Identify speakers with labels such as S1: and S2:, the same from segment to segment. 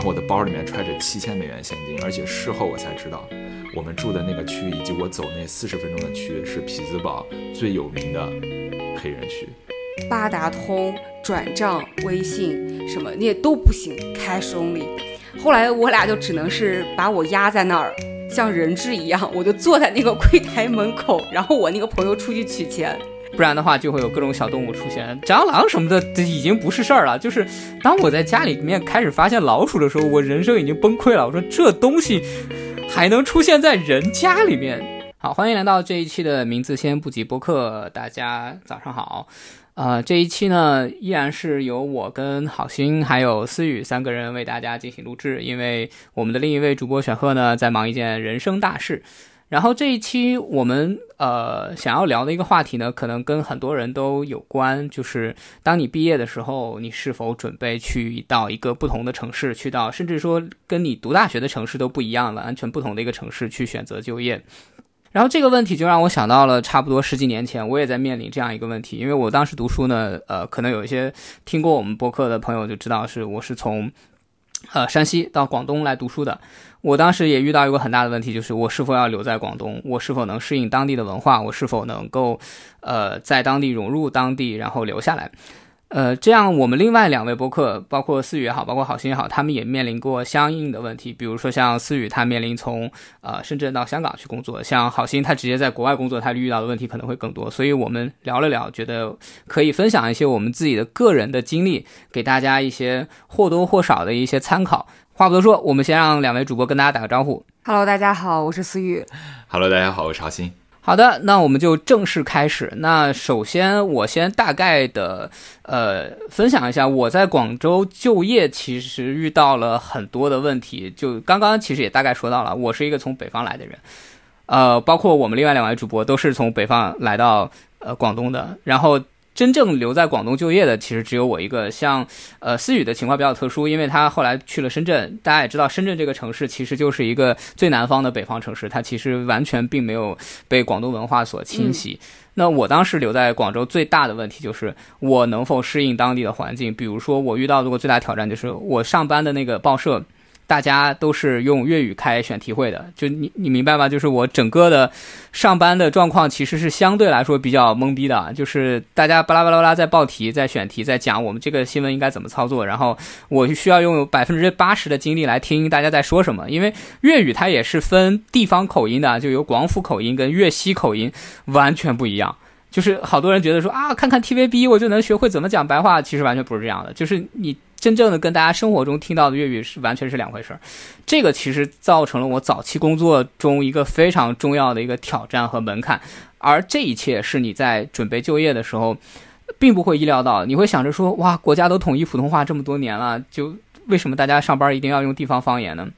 S1: 然后我的包里面揣着七千美元现金，而且事后我才知道，我们住的那个区以及我走那四十分钟的区是匹兹堡最有名的黑人区。
S2: 八达通转账、微信什么那些都不行，cash only。后来我俩就只能是把我压在那儿，像人质一样，我就坐在那个柜台门口，然后我那个朋友出去取钱。
S3: 不然的话，就会有各种小动物出现，蟑螂什么的，已经不是事儿了。就是当我在家里面开始发现老鼠的时候，我人生已经崩溃了。我说这东西还能出现在人家里面？好，欢迎来到这一期的名字先不急播客，大家早上好。呃，这一期呢，依然是由我跟好心还有思雨三个人为大家进行录制，因为我们的另一位主播选赫呢在忙一件人生大事。然后这一期我们呃想要聊的一个话题呢，可能跟很多人都有关，就是当你毕业的时候，你是否准备去到一个不同的城市，去到甚至说跟你读大学的城市都不一样了，完全不同的一个城市去选择就业。然后这个问题就让我想到了差不多十几年前，我也在面临这样一个问题，因为我当时读书呢，呃，可能有一些听过我们播客的朋友就知道是我是从。呃，山西到广东来读书的，我当时也遇到一个很大的问题，就是我是否要留在广东，我是否能适应当地的文化，我是否能够，呃，在当地融入当地，然后留下来。呃，这样我们另外两位博客，包括思雨也好，包括好心也好，他们也面临过相应的问题。比如说像思雨，他面临从呃深圳到香港去工作；像好心，他直接在国外工作，他遇到的问题可能会更多。所以我们聊了聊，觉得可以分享一些我们自己的个人的经历，给大家一些或多或少的一些参考。话不多说，我们先让两位主播跟大家打个招呼。
S2: Hello，大家好，我是思雨。
S1: Hello，大家好，我是好心。
S3: 好的，那我们就正式开始。那首先，我先大概的呃分享一下我在广州就业，其实遇到了很多的问题。就刚刚其实也大概说到了，我是一个从北方来的人，呃，包括我们另外两位主播都是从北方来到呃广东的，然后。真正留在广东就业的，其实只有我一个。像，呃，思雨的情况比较特殊，因为他后来去了深圳。大家也知道，深圳这个城市其实就是一个最南方的北方城市，它其实完全并没有被广东文化所侵袭。那我当时留在广州最大的问题就是我能否适应当地的环境。比如说，我遇到过最大挑战就是我上班的那个报社。大家都是用粤语开选题会的，就你你明白吗？就是我整个的上班的状况其实是相对来说比较懵逼的，就是大家巴拉巴拉巴拉在报题、在选题、在讲我们这个新闻应该怎么操作，然后我需要用百分之八十的精力来听大家在说什么，因为粤语它也是分地方口音的，就有广府口音跟粤西口音完全不一样。就是好多人觉得说啊，看看 TVB 我就能学会怎么讲白话，其实完全不是这样的，就是你。真正的跟大家生活中听到的粤语是完全是两回事儿，这个其实造成了我早期工作中一个非常重要的一个挑战和门槛，而这一切是你在准备就业的时候，并不会意料到，你会想着说，哇，国家都统一普通话这么多年了，就为什么大家上班一定要用地方方言呢？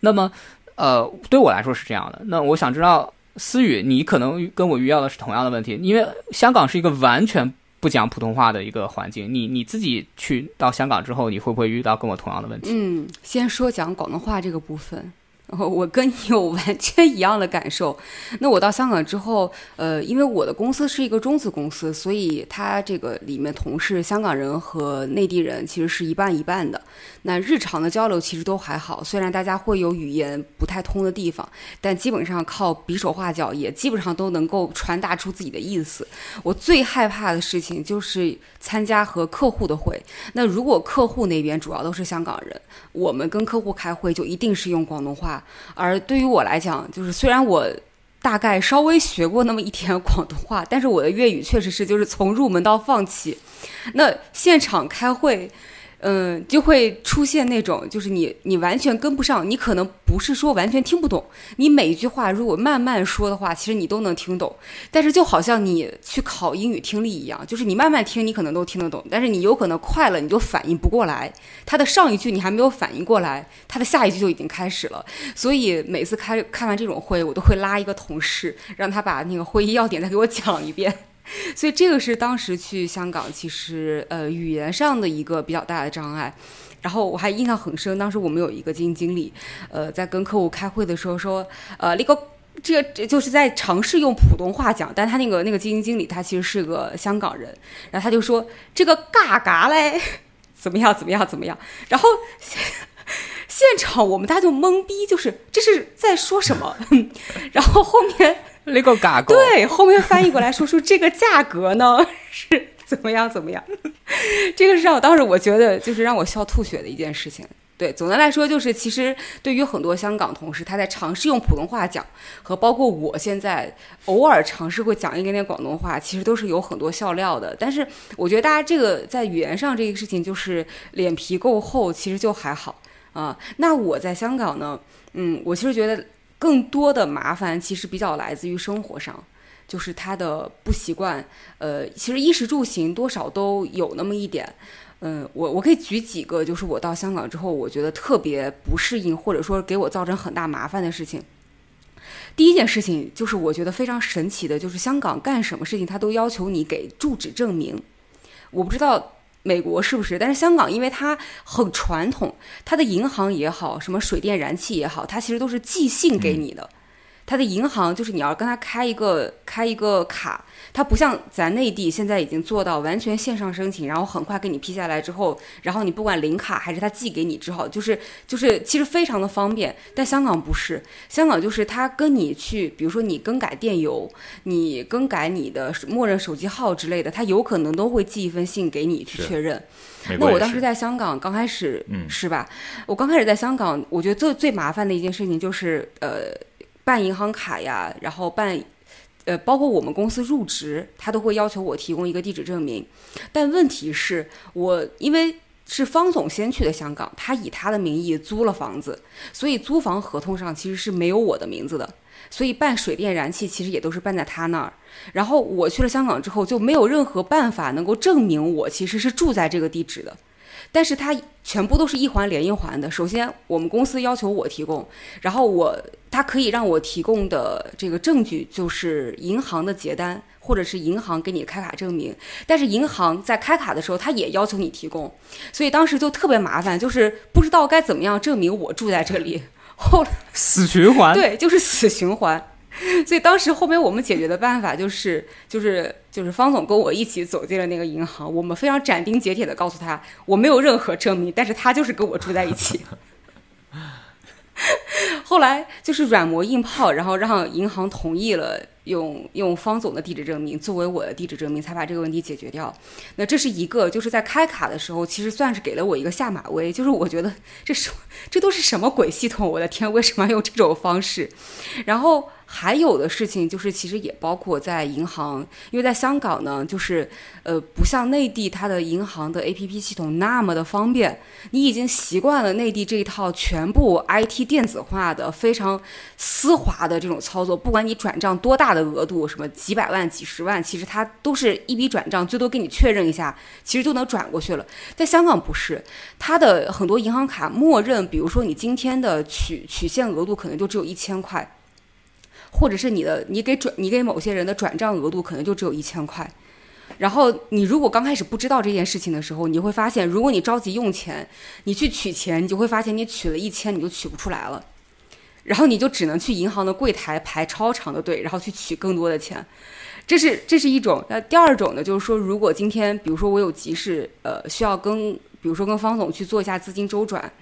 S3: 那么，呃，对我来说是这样的。那我想知道，思雨，你可能跟我遇到的是同样的问题，因为香港是一个完全。不讲普通话的一个环境，你你自己去到香港之后，你会不会遇到跟我同样的问题？
S2: 嗯，先说讲广东话这个部分。我跟你有完全一样的感受。那我到香港之后，呃，因为我的公司是一个中资公司，所以它这个里面同事香港人和内地人其实是一半一半的。那日常的交流其实都还好，虽然大家会有语言不太通的地方，但基本上靠比手画脚也基本上都能够传达出自己的意思。我最害怕的事情就是参加和客户的会。那如果客户那边主要都是香港人，我们跟客户开会就一定是用广东话。而对于我来讲，就是虽然我大概稍微学过那么一点广东话，但是我的粤语确实是就是从入门到放弃。那现场开会。嗯，就会出现那种，就是你你完全跟不上，你可能不是说完全听不懂，你每一句话如果慢慢说的话，其实你都能听懂。但是就好像你去考英语听力一样，就是你慢慢听，你可能都听得懂，但是你有可能快了，你就反应不过来。他的上一句你还没有反应过来，他的下一句就已经开始了。所以每次开开完这种会，我都会拉一个同事，让他把那个会议要点再给我讲一遍。所以这个是当时去香港，其实呃语言上的一个比较大的障碍。然后我还印象很深，当时我们有一个基金经理，呃，在跟客户开会的时候说，呃，那个这个就是在尝试用普通话讲，但他那个那个基金经理他其实是个香港人，然后他就说这个嘎嘎嘞，怎么样怎么样怎么样，然后。现场我们大家就懵逼，就是这是在说什么？然后后面
S3: 那个嘎狗，
S2: 对，后面翻译过来说说这个价格呢 是怎么样怎么样，这个是让我当时我觉得就是让我笑吐血的一件事情。对，总的来说就是，其实对于很多香港同事，他在尝试用普通话讲，和包括我现在偶尔尝试会讲一点点广东话，其实都是有很多笑料的。但是我觉得大家这个在语言上这个事情，就是脸皮够厚，其实就还好啊。那我在香港呢，嗯，我其实觉得更多的麻烦其实比较来自于生活上，就是他的不习惯，呃，其实衣食住行多少都有那么一点。嗯，我我可以举几个，就是我到香港之后，我觉得特别不适应，或者说给我造成很大麻烦的事情。第一件事情就是我觉得非常神奇的，就是香港干什么事情，他都要求你给住址证明。我不知道美国是不是，但是香港因为它很传统，它的银行也好，什么水电燃气也好，它其实都是寄信给你的。它的银行就是你要跟他开一个开一个卡，它不像咱内地现在已经做到完全线上申请，然后很快给你批下来之后，然后你不管领卡还是他寄给你之后，就是就是其实非常的方便。但香港不是，香港就是他跟你去，比如说你更改电邮，你更改你的默认手机号之类的，他有可能都会寄一封信给你去确认。那我当时在香港刚开始，
S1: 嗯，
S2: 是吧？我刚开始在香港，我觉得最最麻烦的一件事情就是呃。办银行卡呀，然后办，呃，包括我们公司入职，他都会要求我提供一个地址证明。但问题是，我因为是方总先去的香港，他以他的名义租了房子，所以租房合同上其实是没有我的名字的。所以办水电燃气其实也都是办在他那儿。然后我去了香港之后，就没有任何办法能够证明我其实是住在这个地址的。但是它全部都是一环连一环的。首先，我们公司要求我提供，然后我他可以让我提供的这个证据就是银行的结单，或者是银行给你开卡证明。但是银行在开卡的时候，他也要求你提供，所以当时就特别麻烦，就是不知道该怎么样证明我住在这里。后
S3: 死循环，
S2: 对，就是死循环。所以当时后面我们解决的办法就是，就是就是方总跟我一起走进了那个银行，我们非常斩钉截铁的告诉他，我没有任何证明，但是他就是跟我住在一起。后来就是软磨硬泡，然后让银行同意了。用用方总的地址证明作为我的地址证明，才把这个问题解决掉。那这是一个，就是在开卡的时候，其实算是给了我一个下马威。就是我觉得这是这都是什么鬼系统？我的天，为什么要用这种方式？然后。还有的事情就是，其实也包括在银行，因为在香港呢，就是呃，不像内地，它的银行的 APP 系统那么的方便。你已经习惯了内地这一套全部 IT 电子化的、非常丝滑的这种操作，不管你转账多大的额度，什么几百万、几十万，其实它都是一笔转账，最多给你确认一下，其实就能转过去了。在香港不是，它的很多银行卡默认，比如说你今天的取取现额度可能就只有一千块。或者是你的，你给转，你给某些人的转账额度可能就只有一千块，然后你如果刚开始不知道这件事情的时候，你会发现，如果你着急用钱，你去取钱，你就会发现你取了一千你就取不出来了，然后你就只能去银行的柜台排超长的队，然后去取更多的钱，这是这是一种。那第二种呢，就是说，如果今天比如说我有急事，呃，需要跟比如说跟方总去做一下资金周转。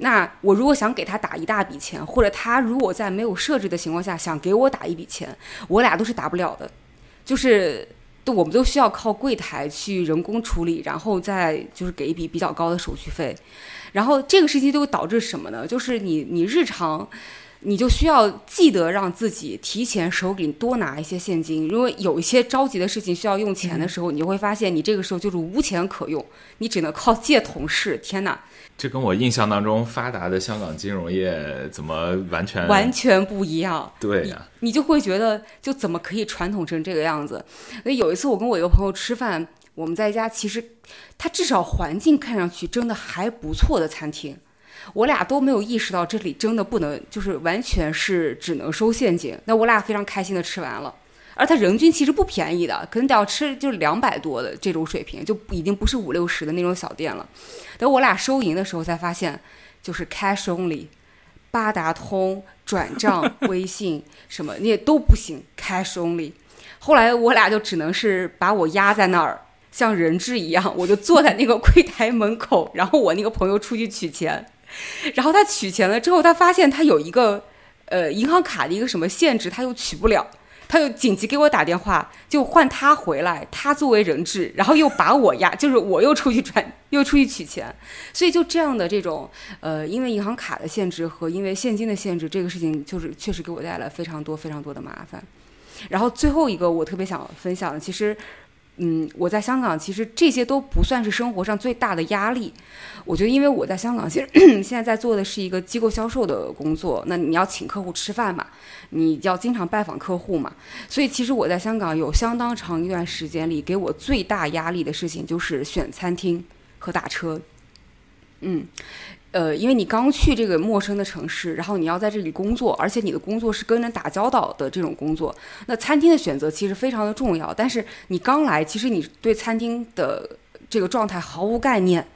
S2: 那我如果想给他打一大笔钱，或者他如果在没有设置的情况下想给我打一笔钱，我俩都是打不了的，就是都我们都需要靠柜台去人工处理，然后再就是给一笔比较高的手续费，然后这个事情就会导致什么呢？就是你你日常。你就需要记得让自己提前手里多拿一些现金，因为有一些着急的事情需要用钱的时候，你就会发现你这个时候就是无钱可用，你只能靠借同事。天哪，
S1: 这跟我印象当中发达的香港金融业怎么完全
S2: 完全不一样？
S1: 对呀，
S2: 你就会觉得就怎么可以传统成这个样子？所以有一次我跟我一个朋友吃饭，我们在一家其实他至少环境看上去真的还不错的餐厅。我俩都没有意识到这里真的不能，就是完全是只能收现金。那我俩非常开心的吃完了，而他人均其实不便宜的，可能得要吃就两百多的这种水平，就已经不是五六十的那种小店了。等我俩收银的时候才发现，就是 cash only，八达通、转账、微信什么那都不行，cash only。后来我俩就只能是把我压在那儿，像人质一样，我就坐在那个柜台门口，然后我那个朋友出去取钱。然后他取钱了之后，他发现他有一个呃银行卡的一个什么限制，他又取不了。他就紧急给我打电话，就换他回来，他作为人质，然后又把我压，就是我又出去转，又出去取钱，所以就这样的这种，呃，因为银行卡的限制和因为现金的限制，这个事情就是确实给我带来非常多非常多的麻烦。然后最后一个我特别想分享的，其实。嗯，我在香港其实这些都不算是生活上最大的压力。我觉得，因为我在香港，其实 现在在做的是一个机构销售的工作。那你要请客户吃饭嘛，你要经常拜访客户嘛，所以其实我在香港有相当长一段时间里，给我最大压力的事情就是选餐厅和打车。嗯。呃，因为你刚去这个陌生的城市，然后你要在这里工作，而且你的工作是跟人打交道的这种工作，那餐厅的选择其实非常的重要。但是你刚来，其实你对餐厅的这个状态毫无概念。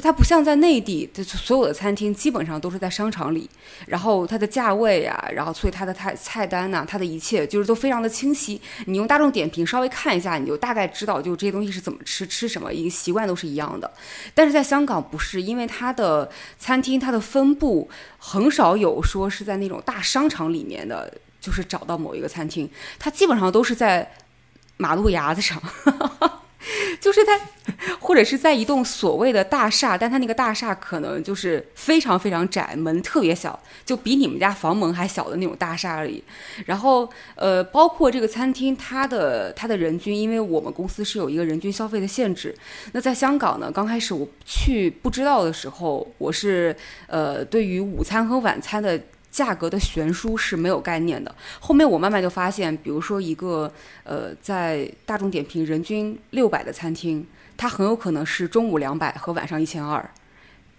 S2: 它不像在内地，的所有的餐厅基本上都是在商场里，然后它的价位啊，然后所以它的菜菜单呐，它的一切就是都非常的清晰。你用大众点评稍微看一下，你就大概知道就这些东西是怎么吃，吃什么，一个习惯都是一样的。但是在香港不是，因为它的餐厅它的分布很少有说是在那种大商场里面的，就是找到某一个餐厅，它基本上都是在马路牙子上。就是它，或者是在一栋所谓的大厦，但它那个大厦可能就是非常非常窄，门特别小，就比你们家房门还小的那种大厦里。然后，呃，包括这个餐厅，它的它的人均，因为我们公司是有一个人均消费的限制。那在香港呢，刚开始我去不知道的时候，我是呃，对于午餐和晚餐的。价格的悬殊是没有概念的。后面我慢慢就发现，比如说一个呃，在大众点评人均六百的餐厅，它很有可能是中午两百和晚上一千二，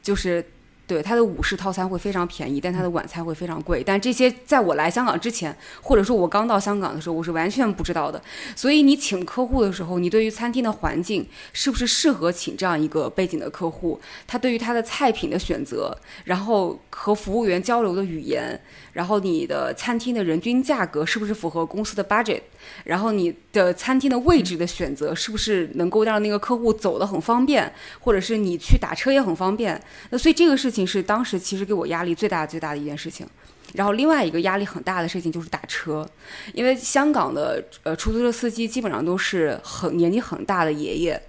S2: 就是。对它的午市套餐会非常便宜，但它的晚餐会非常贵。但这些在我来香港之前，或者说我刚到香港的时候，我是完全不知道的。所以你请客户的时候，你对于餐厅的环境是不是适合请这样一个背景的客户？他对于他的菜品的选择，然后和服务员交流的语言。然后你的餐厅的人均价格是不是符合公司的 budget？然后你的餐厅的位置的选择是不是能够让那个客户走得很方便，或者是你去打车也很方便？那所以这个事情是当时其实给我压力最大最大的一件事情。然后另外一个压力很大的事情就是打车，因为香港的呃出租车司机基本上都是很年纪很大的爷爷，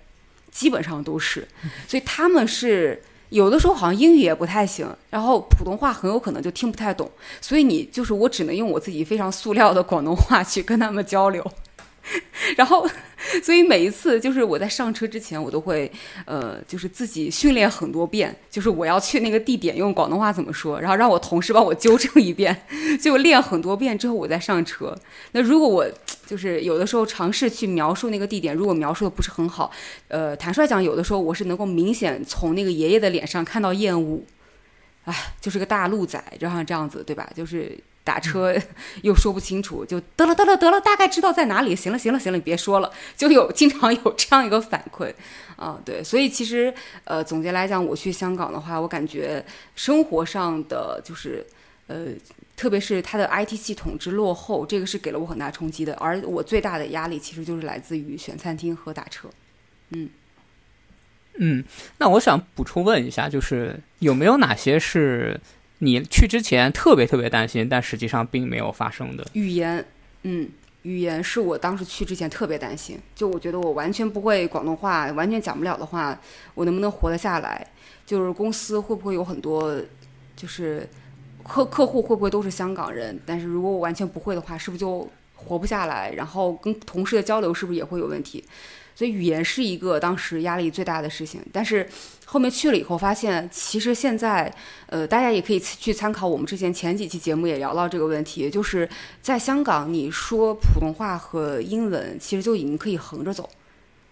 S2: 基本上都是，所以他们是。有的时候好像英语也不太行，然后普通话很有可能就听不太懂，所以你就是我只能用我自己非常塑料的广东话去跟他们交流。然后，所以每一次就是我在上车之前，我都会呃，就是自己训练很多遍，就是我要去那个地点用广东话怎么说，然后让我同事帮我纠正一遍，就练很多遍之后我再上车。那如果我就是有的时候尝试去描述那个地点，如果描述的不是很好，呃，坦率讲，有的时候我是能够明显从那个爷爷的脸上看到厌恶，哎，就是个大路仔，就像这样子，对吧？就是。打车 又说不清楚，就得了得了得了，大概知道在哪里。行了行了行了，你别说了，就有经常有这样一个反馈啊。对，所以其实呃，总结来讲，我去香港的话，我感觉生活上的就是呃，特别是它的 IT 系统之落后，这个是给了我很大冲击的。而我最大的压力其实就是来自于选餐厅和打车。嗯
S3: 嗯，那我想补充问一下，就是有没有哪些是？你去之前特别特别担心，但实际上并没有发生的
S2: 语言，嗯，语言是我当时去之前特别担心。就我觉得我完全不会广东话，完全讲不了的话，我能不能活得下来？就是公司会不会有很多，就是客客户会不会都是香港人？但是如果我完全不会的话，是不是就活不下来？然后跟同事的交流是不是也会有问题？所以语言是一个当时压力最大的事情，但是后面去了以后发现，其实现在，呃，大家也可以去参考我们之前前几期节目也聊到这个问题，就是在香港你说普通话和英文其实就已经可以横着走，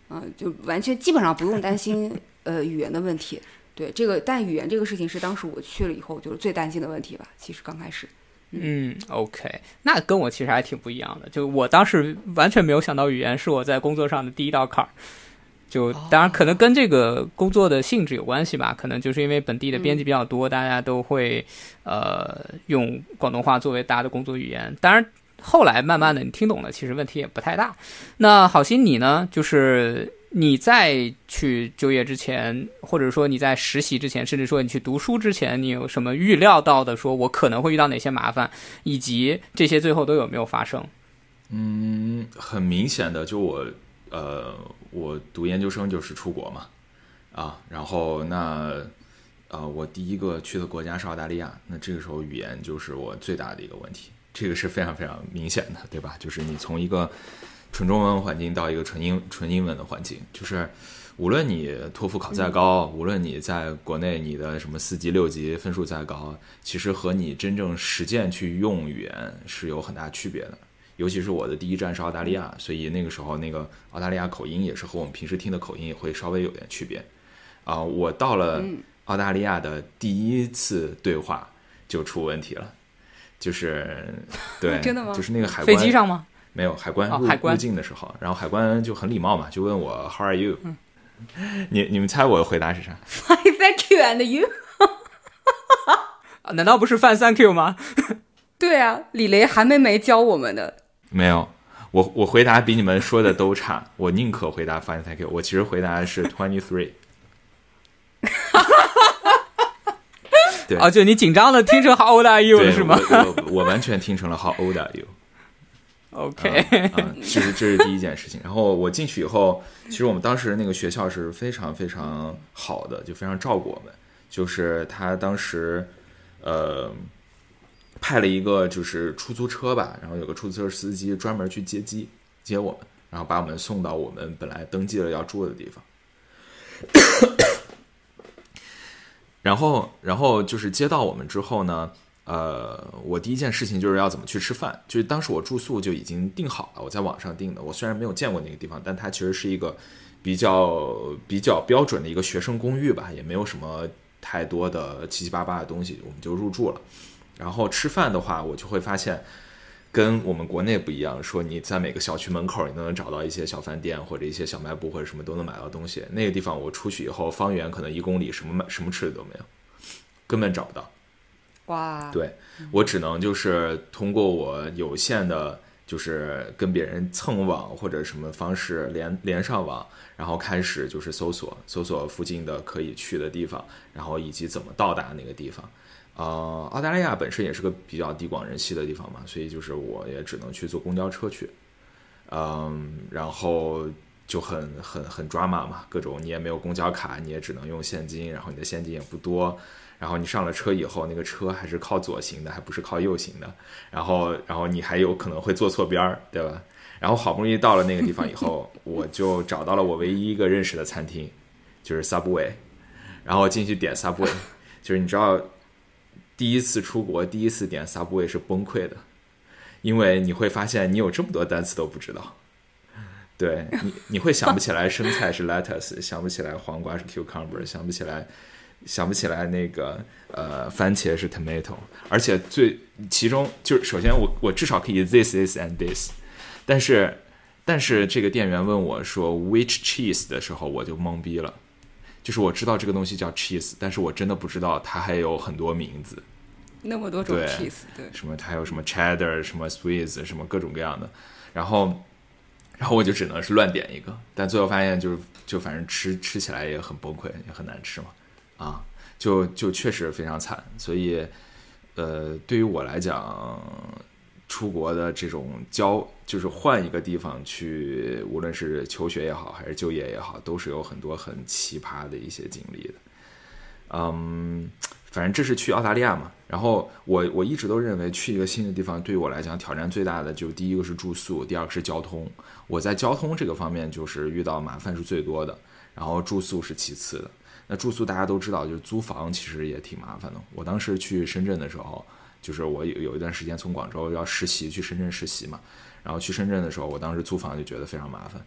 S2: 嗯，就完全基本上不用担心呃语言的问题。对这个，但语言这个事情是当时我去了以后就是最担心的问题吧。其实刚开始。
S3: 嗯，OK，那跟我其实还挺不一样的。就我当时完全没有想到语言是我在工作上的第一道坎儿。就当然可能跟这个工作的性质有关系吧，可能就是因为本地的编辑比较多，大家都会呃用广东话作为大家的工作语言。当然后来慢慢的你听懂了，其实问题也不太大。那好心你呢？就是你在去就业之前，或者说你在实习之前，甚至说你去读书之前，你有什么预料到的？说我可能会遇到哪些麻烦，以及这些最后都有没有发生？
S1: 嗯，很明显的，就我呃，我读研究生就是出国嘛，啊，然后那呃，我第一个去的国家是澳大利亚，那这个时候语言就是我最大的一个问题，这个是非常非常明显的，对吧？就是你从一个纯中文环境到一个纯英纯英文的环境，就是无论你托福考再高，无论你在国内你的什么四级六级分数再高，其实和你真正实践去用语言是有很大区别的。尤其是我的第一站是澳大利亚，所以那个时候那个澳大利亚口音也是和我们平时听的口音也会稍微有点区别。啊，我到了澳大利亚的第一次对话就出问题了，就是对，
S2: 真的吗？
S1: 就是那个海
S3: 飞机上吗？
S1: 没有海关
S3: 入
S1: 入境的时候，然后海关就很礼貌嘛，就问我 How are you？你你们猜我的回答是啥
S2: ？Fine, thank you, and you？
S3: 难道不是 Fine, thank you 吗？
S2: 对啊，李雷韩梅梅教我们的。
S1: 没有，我我回答比你们说的都差。我宁可回答 Fine, thank you。我其实回答的是 Twenty Three。对
S3: 啊，就你紧张的听成 How old are you 是吗？
S1: 我我完全听成了 How old are you。
S3: OK，
S1: 啊，这是这是第一件事情。然后我进去以后，其实我们当时那个学校是非常非常好的，就非常照顾我们。就是他当时，呃，派了一个就是出租车吧，然后有个出租车司机专门去接机接我们，然后把我们送到我们本来登记了要住的地方。然后，然后就是接到我们之后呢，呃，我第一件事情就是要怎么去吃饭。就是当时我住宿就已经订好了，我在网上订的。我虽然没有见过那个地方，但它其实是一个比较比较标准的一个学生公寓吧，也没有什么太多的七七八八的东西，我们就入住了。然后吃饭的话，我就会发现。跟我们国内不一样，说你在每个小区门口，你都能找到一些小饭店或者一些小卖部或者什么都能买到东西。那个地方我出去以后，方圆可能一公里，什么买什么吃的都没有，根本找不到。
S2: 哇！
S1: 对我只能就是通过我有限的，就是跟别人蹭网或者什么方式连连上网，然后开始就是搜索搜索附近的可以去的地方，然后以及怎么到达那个地方。呃，澳大利亚本身也是个比较地广人稀的地方嘛，所以就是我也只能去坐公交车去，嗯，然后就很很很抓马嘛，各种你也没有公交卡，你也只能用现金，然后你的现金也不多，然后你上了车以后，那个车还是靠左行的，还不是靠右行的，然后然后你还有可能会坐错边儿，对吧？然后好不容易到了那个地方以后，我就找到了我唯一一个认识的餐厅，就是 Subway，然后进去点 Subway，就是你知道。第一次出国，第一次点 Subway 是崩溃的，因为你会发现你有这么多单词都不知道。对你，你会想不起来生菜是 lettuce，想不起来黄瓜是 cucumber，想不起来，想不起来那个呃番茄是 tomato。而且最其中就是首先我我至少可以 this this and this，但是但是这个店员问我说 which cheese 的时候，我就懵逼了。就是我知道这个东西叫 cheese，但是我真的不知道它还有很多名字，
S2: 那么多种 cheese，对，
S1: 什么它还有什么 cheddar，什么 Swiss，什么各种各样的，然后，然后我就只能是乱点一个，但最后发现就是就反正吃吃起来也很崩溃，也很难吃嘛，啊，就就确实非常惨，所以，呃，对于我来讲。出国的这种交，就是换一个地方去，无论是求学也好，还是就业也好，都是有很多很奇葩的一些经历的。嗯，反正这是去澳大利亚嘛。然后我我一直都认为去一个新的地方，对于我来讲挑战最大的，就第一个是住宿，第二个是交通。我在交通这个方面就是遇到麻烦是最多的，然后住宿是其次的。那住宿大家都知道，就是租房其实也挺麻烦的。我当时去深圳的时候。就是我有有一段时间从广州要实习去深圳实习嘛，然后去深圳的时候，我当时租房就觉得非常麻烦，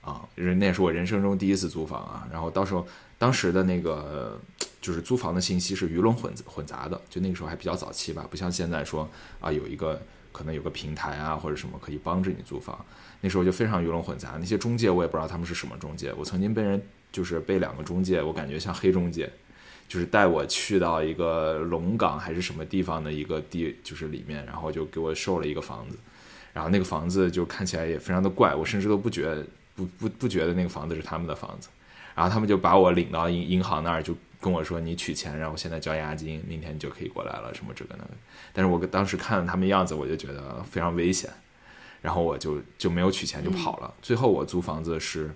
S1: 啊，那也是我人生中第一次租房啊。然后到时候当时的那个就是租房的信息是鱼龙混混杂的，就那个时候还比较早期吧，不像现在说啊有一个可能有个平台啊或者什么可以帮着你租房，那时候就非常鱼龙混杂。那些中介我也不知道他们是什么中介，我曾经被人就是被两个中介，我感觉像黑中介。就是带我去到一个龙岗还是什么地方的一个地，就是里面，然后就给我售了一个房子，然后那个房子就看起来也非常的怪，我甚至都不觉得不不不觉得那个房子是他们的房子，然后他们就把我领到银银行那儿，就跟我说你取钱，然后现在交押金，明天你就可以过来了，什么这个那个。但是我当时看了他们样子，我就觉得非常危险，然后我就就没有取钱就跑了。最后我租房子是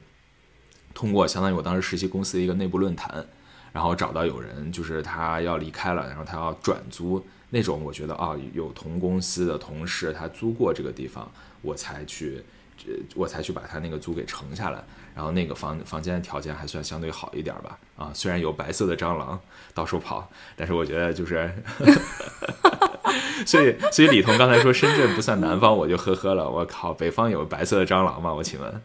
S1: 通过相当于我当时实习公司的一个内部论坛，然后找到有人就是他要离开了，然后他要转租那种，我觉得啊有同公司的同事他租过这个地方，我才去。我才去把他那个租给承下来，然后那个房房间的条件还算相对好一点吧。啊，虽然有白色的蟑螂到处跑，但是我觉得就是，所以所以李彤刚才说深圳不算南方，我就呵呵了。我靠，北方有白色的蟑螂吗？我请问，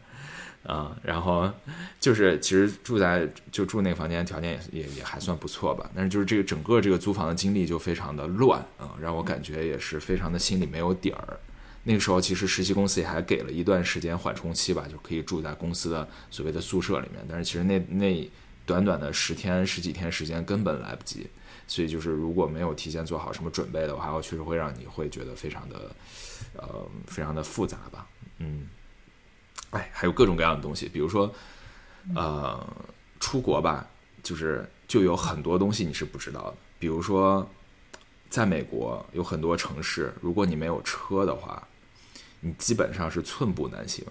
S1: 啊，然后就是其实住在就住那个房间条件也也也还算不错吧，但是就是这个整个这个租房的经历就非常的乱啊，让我感觉也是非常的心里没有底儿。那个时候其实实习公司也还给了一段时间缓冲期吧，就可以住在公司的所谓的宿舍里面。但是其实那那短短的十天十几天时间根本来不及，所以就是如果没有提前做好什么准备的话，我确实会让你会觉得非常的呃非常的复杂吧。嗯，哎，还有各种各样的东西，比如说呃出国吧，就是就有很多东西你是不知道的，比如说在美国有很多城市，如果你没有车的话。你基本上是寸步难行，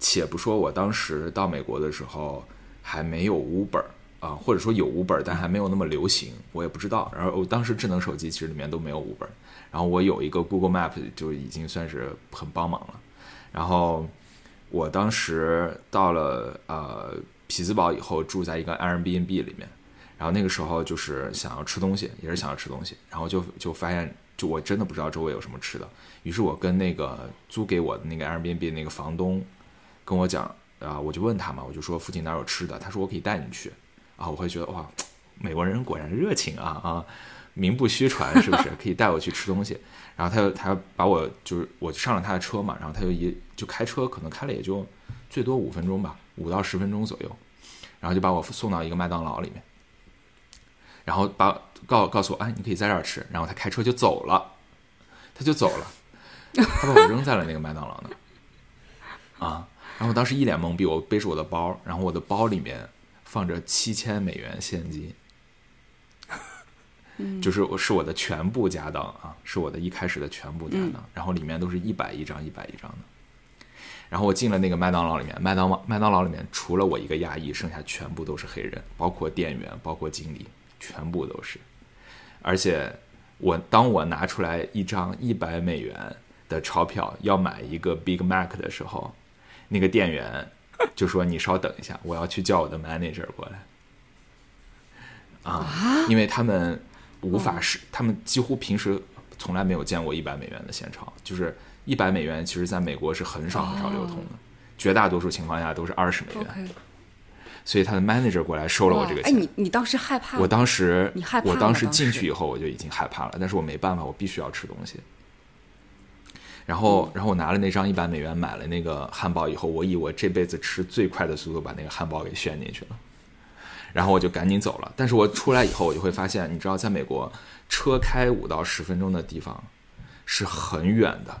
S1: 且不说我当时到美国的时候还没有 Uber 啊，或者说有 Uber，但还没有那么流行，我也不知道。然后我当时智能手机其实里面都没有 Uber，然后我有一个 Google Map 就已经算是很帮忙了。然后我当时到了呃匹兹堡以后，住在一个 Airbnb 里面，然后那个时候就是想要吃东西，也是想要吃东西，然后就就发现。就我真的不知道周围有什么吃的，于是我跟那个租给我的那个 Airbnb 那个房东跟我讲啊，我就问他嘛，我就说附近哪有吃的，他说我可以带你去啊，我会觉得哇，美国人果然热情啊啊，名不虚传是不是？可以带我去吃东西，然后他又他把我就是我上了他的车嘛，然后他就一就开车，可能开了也就最多五分钟吧，五到十分钟左右，然后就把我送到一个麦当劳里面。然后把告告诉我，哎，你可以在这儿吃。然后他开车就走了，他就走了，他把我扔在了那个麦当劳那 啊。然后我当时一脸懵逼，我背着我的包，然后我的包里面放着七千美元现金，就是我是我的全部家当啊，是我的一开始的全部家当。然后里面都是一百一张，一百一张的。然后我进了那个麦当劳里面，麦当麦当劳里面除了我一个亚裔，剩下全部都是黑人，包括店员，包括经理。全部都是，而且我当我拿出来一张一百美元的钞票要买一个 Big Mac 的时候，那个店员就说：“你稍等一下，我要去叫我的 manager 过来。”啊，因为他们无法是，他们几乎平时从来没有见过一百美元的现钞，就是一百美元，其实在美国是很少很少流通的，绝大多数情况下都是二十美元。所以他的 manager 过来收了我这个钱。
S2: 哎，你你当时害怕？
S1: 我当时，
S2: 你害怕？
S1: 我当时进去以后我就已经害怕了，但是我没办法，我必须要吃东西。然后，然后我拿了那张一百美元买了那个汉堡以后，我以我这辈子吃最快的速度把那个汉堡给炫进去了。然后我就赶紧走了。但是我出来以后，我就会发现，你知道，在美国车开五到十分钟的地方是很远的，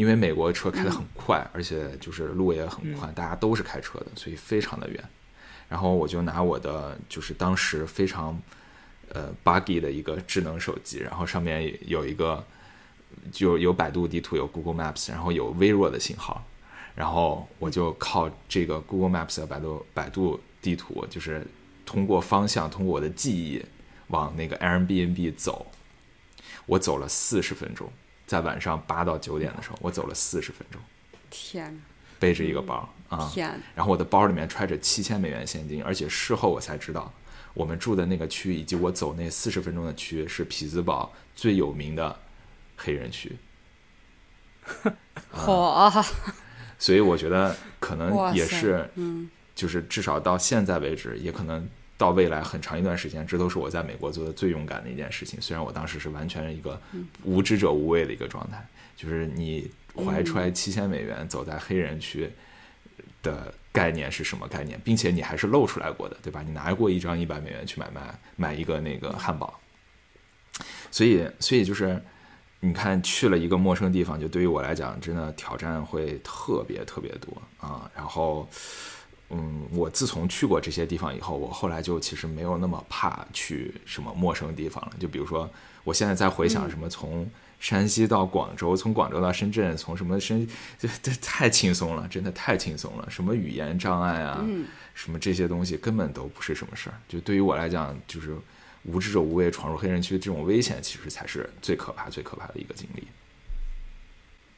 S1: 因为美国车开的很快，而且就是路也很宽，大家都是开车的，所以非常的远。然后我就拿我的就是当时非常呃 buggy 的一个智能手机，然后上面有一个就有百度地图，有 Google Maps，然后有微弱的信号，然后我就靠这个 Google Maps 和百度百度地图，就是通过方向，通过我的记忆往那个 Airbnb 走。我走了四十分钟，在晚上八到九点的时候，我走了四十分钟。
S2: 天！
S1: 背着一个包啊，然后我的包里面揣着七千美元现金，而且事后我才知道，我们住的那个区以及我走那四十分钟的区是匹兹堡最有名的黑人区。
S2: 嚯！
S1: 所以我觉得可能也是，嗯，就是至少到现在为止，也可能到未来很长一段时间，这都是我在美国做的最勇敢的一件事情。虽然我当时是完全一个无知者无畏的一个状态，就是你。怀揣七千美元走在黑人区的概念是什么概念？并且你还是露出来过的，对吧？你拿过一张一百美元去买卖买一个那个汉堡，所以所以就是你看去了一个陌生地方，就对于我来讲，真的挑战会特别特别多啊。然后，嗯，我自从去过这些地方以后，我后来就其实没有那么怕去什么陌生地方了。就比如说，我现在在回想什么从山西到广州，从广州到深圳，从什么深，这这太轻松了，真的太轻松了。什么语言障碍啊，什么这些东西根本都不是什么事儿。就对于我来讲，就是无知者无畏闯入黑人区这种危险，其实才是最可怕、最可怕的一个经历。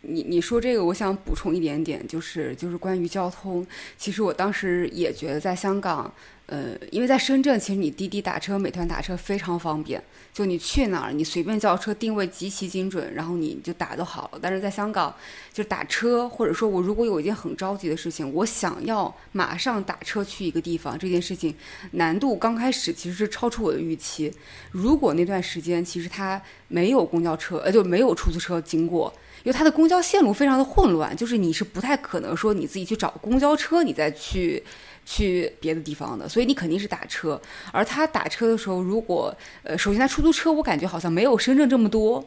S2: 你你说这个，我想补充一点点，就是就是关于交通。其实我当时也觉得，在香港，呃，因为在深圳，其实你滴滴打车、美团打车非常方便，就你去哪儿，你随便叫车，定位极其精准，然后你就打就好了。但是在香港，就打车，或者说我如果有一件很着急的事情，我想要马上打车去一个地方，这件事情难度刚开始其实是超出我的预期。如果那段时间其实它没有公交车，呃，就没有出租车经过。因为它的公交线路非常的混乱，就是你是不太可能说你自己去找公交车，你再去去别的地方的，所以你肯定是打车。而他打车的时候，如果呃，首先他出租车，我感觉好像没有深圳这么多。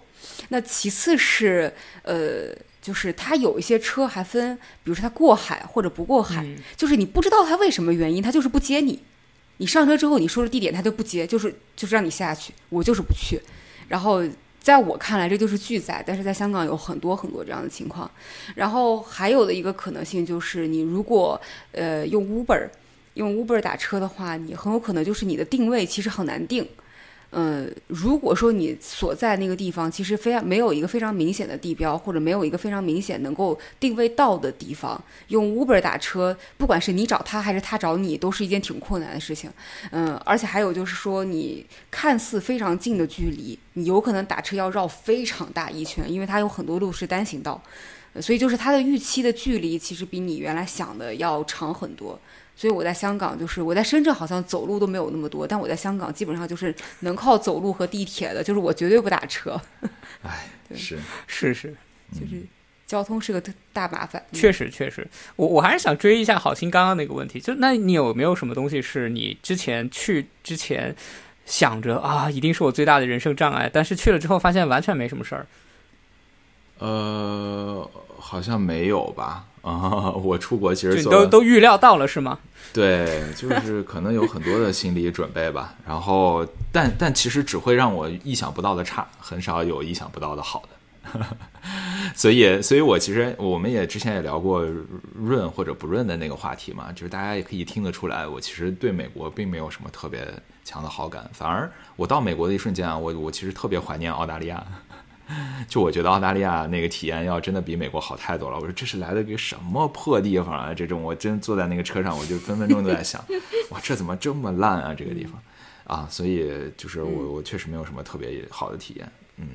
S2: 那其次是呃，就是他有一些车还分，比如说他过海或者不过海，就是你不知道他为什么原因，他就是不接你。你上车之后，你说的地点他就不接，就是就是让你下去，我就是不去，然后。在我看来，这就是拒载，但是在香港有很多很多这样的情况。然后还有的一个可能性就是，你如果呃用 Uber 用 Uber 打车的话，你很有可能就是你的定位其实很难定。嗯，如果说你所在那个地方其实非常没有一个非常明显的地标，或者没有一个非常明显能够定位到的地方，用 Uber 打车，不管是你找他还是他找你，都是一件挺困难的事情。嗯，而且还有就是说，你看似非常近的距离，你有可能打车要绕非常大一圈，因为它有很多路是单行道，所以就是它的预期的距离其实比你原来想的要长很多。所以我在香港，就是我在深圳好像走路都没有那么多，但我在香港基本上就是能靠走路和地铁的，就是我绝对不打车。
S1: 哎，是
S3: 是是，
S2: 就是交通是个大麻烦。
S3: 确实确实，我我还是想追一下好心刚刚那个问题，就那你有没有什么东西是你之前去之前想着啊，一定是我最大的人生障碍，但是去了之后发现完全没什么事儿？
S1: 呃，好像没有吧。啊，我出国其实
S3: 都都预料到了是吗？
S1: 对，就是可能有很多的心理准备吧。然后，但但其实只会让我意想不到的差，很少有意想不到的好的。所以，所以我其实我们也之前也聊过润或者不润的那个话题嘛，就是大家也可以听得出来，我其实对美国并没有什么特别强的好感，反而我到美国的一瞬间啊，我我其实特别怀念澳大利亚。就我觉得澳大利亚那个体验要真的比美国好太多了。我说这是来了个什么破地方啊？这种我真坐在那个车上，我就分分钟都在想，哇，这怎么这么烂啊？这个地方啊，所以就是我我确实没有什么特别好的体验。嗯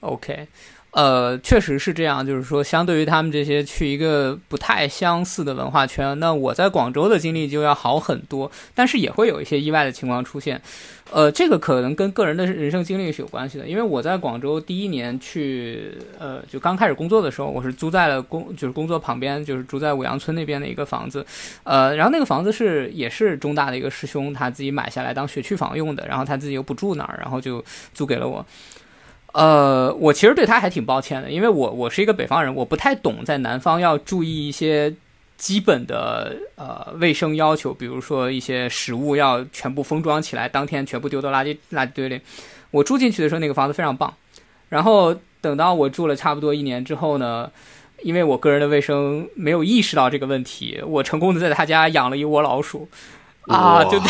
S3: ，OK。呃，确实是这样，就是说，相对于他们这些去一个不太相似的文化圈，那我在广州的经历就要好很多，但是也会有一些意外的情况出现。呃，这个可能跟个人的人生经历是有关系的，因为我在广州第一年去，呃，就刚开始工作的时候，我是租在了工，就是工作旁边，就是住在五羊村那边的一个房子，呃，然后那个房子是也是中大的一个师兄他自己买下来当学区房用的，然后他自己又不住那儿，然后就租给了我。呃，我其实对他还挺抱歉的，因为我我是一个北方人，我不太懂在南方要注意一些基本的呃卫生要求，比如说一些食物要全部封装起来，当天全部丢到垃圾垃圾堆里。我住进去的时候，那个房子非常棒，然后等到我住了差不多一年之后呢，因为我个人的卫生没有意识到这个问题，我成功的在他家养了一窝老鼠，啊，就。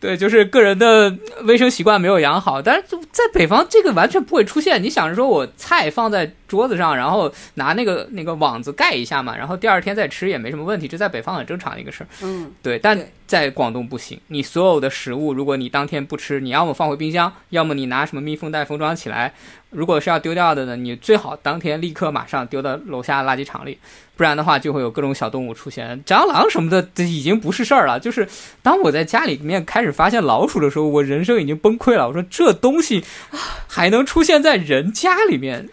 S3: 对，就是个人的卫生习惯没有养好，但是在北方这个完全不会出现。你想着说我菜放在桌子上，然后拿那个那个网子盖一下嘛，然后第二天再吃也没什么问题，这在北方很正常的一个事儿。
S2: 嗯，
S3: 对，但在广东不行，你所有的食物，如果你当天不吃，你要么放回冰箱，要么你拿什么密封袋封装起来。如果是要丢掉的呢，你最好当天立刻马上丢到楼下垃圾场里。不然的话，就会有各种小动物出现，蟑螂什么的，已经不是事儿了。就是当我在家里面开始发现老鼠的时候，我人生已经崩溃了。我说这东西还能出现在人家里面？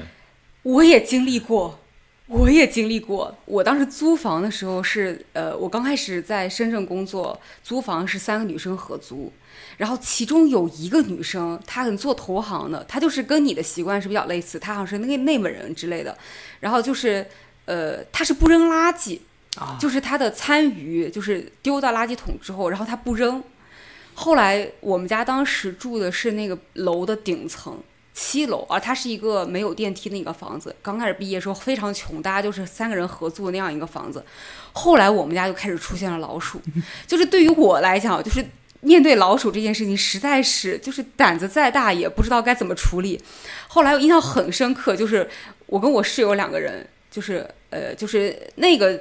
S2: 我也经历过，我也经历过。我当时租房的时候是，呃，我刚开始在深圳工作，租房是三个女生合租，然后其中有一个女生，她很做投行的，她就是跟你的习惯是比较类似，她好像是那个内蒙人之类的，然后就是，呃，她是不扔垃圾，
S3: 啊
S2: 就是她的餐余就是丢到垃圾桶之后，然后她不扔。后来我们家当时住的是那个楼的顶层。七楼，而它是一个没有电梯的一个房子。刚开始毕业的时候非常穷，大家就是三个人合租那样一个房子。后来我们家就开始出现了老鼠，就是对于我来讲，就是面对老鼠这件事情，实在是就是胆子再大也不知道该怎么处理。后来我印象很深刻，就是我跟我室友两个人，就是呃，就是那个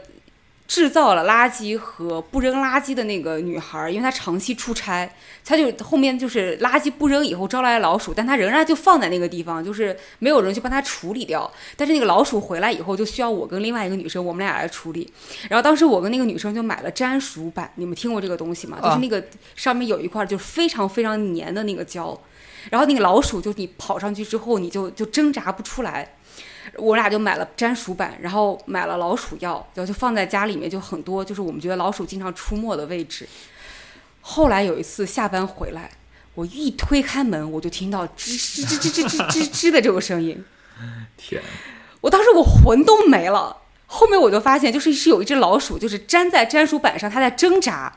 S2: 制造了垃圾和不扔垃圾的那个女孩儿，因为她长期出差，她就后面就是垃圾不扔以后招来老鼠，但她仍然就放在那个地方，就是没有人去帮她处理掉。但是那个老鼠回来以后，就需要我跟另外一个女生，我们俩来处理。然后当时我跟那个女生就买了粘鼠板，你们听过这个东西吗？就是那个上面有一块就是非常非常粘的那个胶，然后那个老鼠就你跑上去之后，你就就挣扎不出来。我俩就买了粘鼠板，然后买了老鼠药，然后就放在家里面，就很多，就是我们觉得老鼠经常出没的位置。后来有一次下班回来，我一推开门，我就听到吱吱吱吱吱吱吱吱的这个声音。
S1: 天，
S2: 我当时我魂都没了。后面我就发现，就是是有一只老鼠，就是粘在粘鼠板上，它在挣扎。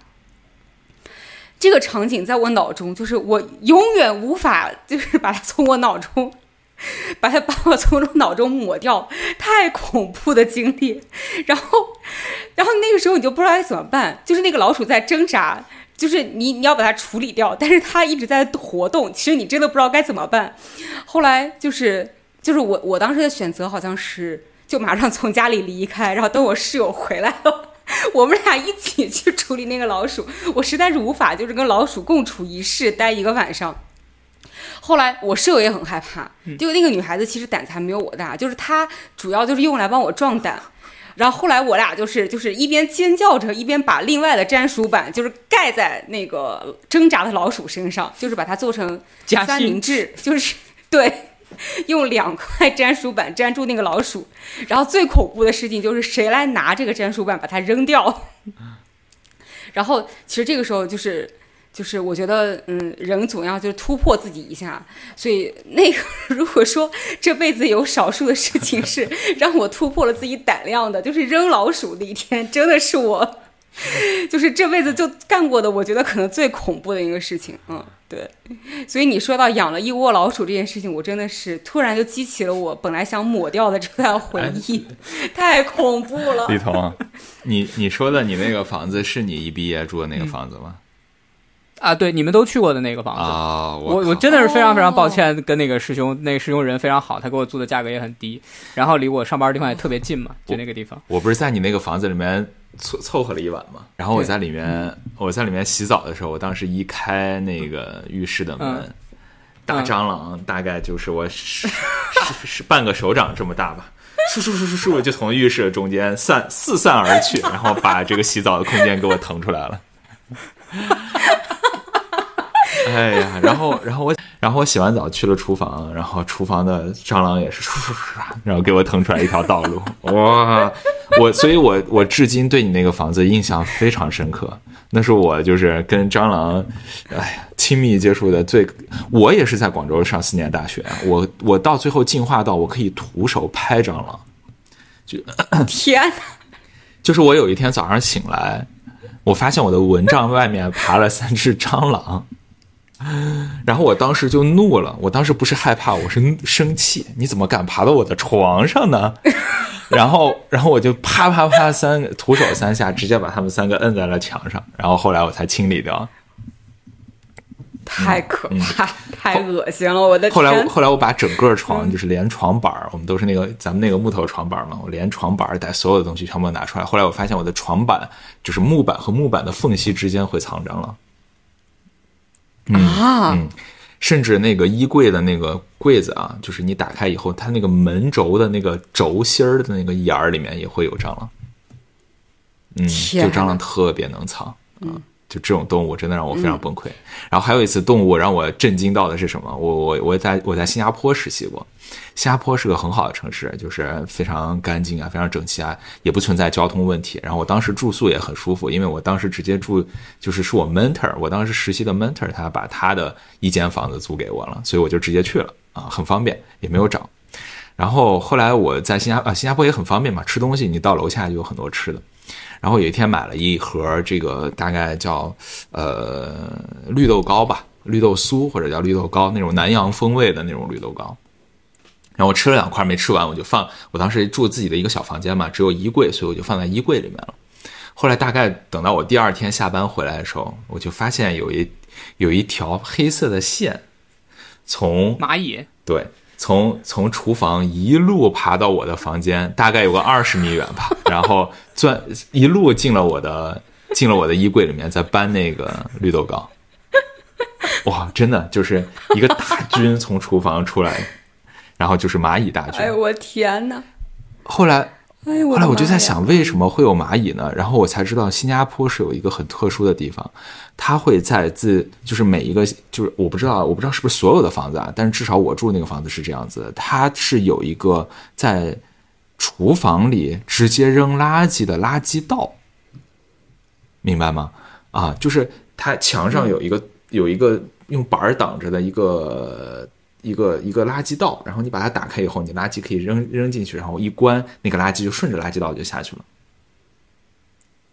S2: 这个场景在我脑中，就是我永远无法，就是把它从我脑中，把它把我从我脑中抹掉，太恐怖的经历。然后，然后那个时候你就不知道该怎么办，就是那个老鼠在挣扎，就是你你要把它处理掉，但是它一直在活动，其实你真的不知道该怎么办。后来就是就是我我当时的选择好像是就马上从家里离开，然后等我室友回来了。我们俩一起去处理那个老鼠，我实在是无法，就是跟老鼠共处一室待一个晚上。后来我舍友也很害怕，就那个女孩子其实胆子还没有我大，就是她主要就是用来帮我壮胆。然后后来我俩就是就是一边尖叫着，一边把另外的粘鼠板就是盖在那个挣扎的老鼠身上，就是把它做成
S3: 夹
S2: 三明治，就是对。用两块粘鼠板粘住那个老鼠，然后最恐怖的事情就是谁来拿这个粘鼠板把它扔掉。然后其实这个时候就是就是我觉得嗯，人总要就是突破自己一下，所以那个 如果说这辈子有少数的事情是让我突破了自己胆量的，就是扔老鼠那一天，真的是我就是这辈子就干过的，我觉得可能最恐怖的一个事情。嗯，对。所以你说到养了一窝老鼠这件事情，我真的是突然就激起了我本来想抹掉的这段回忆，太恐怖了。
S1: 李彤，你你说的你那个房子是你一毕业住的那个房子吗？
S3: 啊，对，你们都去过的那个房子。
S1: 啊，
S3: 我
S1: 我
S3: 真的是非常非常抱歉，跟那个师兄，那个师兄人非常好，他给我租的价格也很低，然后离我上班的地方也特别近嘛，就那个地方。
S1: 我不是在你那个房子里面凑凑合了一晚嘛？然后我在里面，我在里面洗澡的时候，我当时一开那个浴室的门，
S3: 嗯
S1: 大蟑螂大概就是我是是是半个手掌这么大吧，嗖嗖嗖嗖嗖就从浴室中间散四散而去，然后把这个洗澡的空间给我腾出来了。哎呀，然后，然后我，然后我洗完澡去了厨房，然后厨房的蟑螂也是唰唰唰，然后给我腾出来一条道路。哇，我，所以我我至今对你那个房子印象非常深刻。那是我就是跟蟑螂，哎呀，亲密接触的最。我也是在广州上四年大学，我我到最后进化到我可以徒手拍蟑螂。
S2: 就天哪！
S1: 就是我有一天早上醒来，我发现我的蚊帐外面爬了三只蟑螂，然后我当时就怒了。我当时不是害怕，我是生气。你怎么敢爬到我的床上呢？然后，然后我就啪啪啪三徒手三下，直接把他们三个摁在了墙上。然后后来我才清理掉。
S2: 太可怕，太恶心了！我的天
S1: 后来我，后来我把整个床，就是连床板儿，我们都是那个咱们那个木头床板嘛，我连床板儿带所有的东西全部拿出来。后来我发现我的床板就是木板和木板的缝隙之间会藏蟑螂。
S2: 啊，
S1: 嗯，甚至那个衣柜的那个柜子啊，就是你打开以后，它那个门轴的那个轴心儿的那个眼儿里面也会有蟑螂。嗯，就蟑螂特别能藏。就这种动物真的让我非常崩溃。然后还有一次动物让我震惊到的是什么？我我我在我在新加坡实习过，新加坡是个很好的城市，就是非常干净啊，非常整齐啊，也不存在交通问题。然后我当时住宿也很舒服，因为我当时直接住就是是我 mentor，我当时实习的 mentor，他把他的一间房子租给我了，所以我就直接去了啊，很方便，也没有找。然后后来我在新加啊，新加坡也很方便嘛，吃东西你到楼下就有很多吃的。然后有一天买了一盒这个大概叫呃绿豆糕吧，绿豆酥或者叫绿豆糕那种南洋风味的那种绿豆糕。然后我吃了两块没吃完，我就放。我当时住自己的一个小房间嘛，只有衣柜，所以我就放在衣柜里面了。后来大概等到我第二天下班回来的时候，我就发现有一有一条黑色的线从
S3: 蚂蚁
S1: 对。从从厨房一路爬到我的房间，大概有个二十米远吧，然后钻一路进了我的进了我的衣柜里面，在搬那个绿豆糕。哇，真的就是一个大军从厨房出来，然后就是蚂蚁大军。
S2: 哎我天哪！
S1: 后来。后来我就在想，为什
S2: 么
S1: 么会有蚂蚁呢？然后我才知道，新加坡是有一个很特殊的地方，它会在自就是每一个就是我不知道，我不知道是不是所有的房子啊，但是至少我住那个房子是这样子，它是有一个在厨房里直接扔垃圾的垃圾道，明白吗？啊，就是它墙上有一个有一个用板儿挡着的一个。一个一个垃圾道，然后你把它打开以后，你垃圾可以扔扔进去，然后一关，那个垃圾就顺着垃圾道就下去了。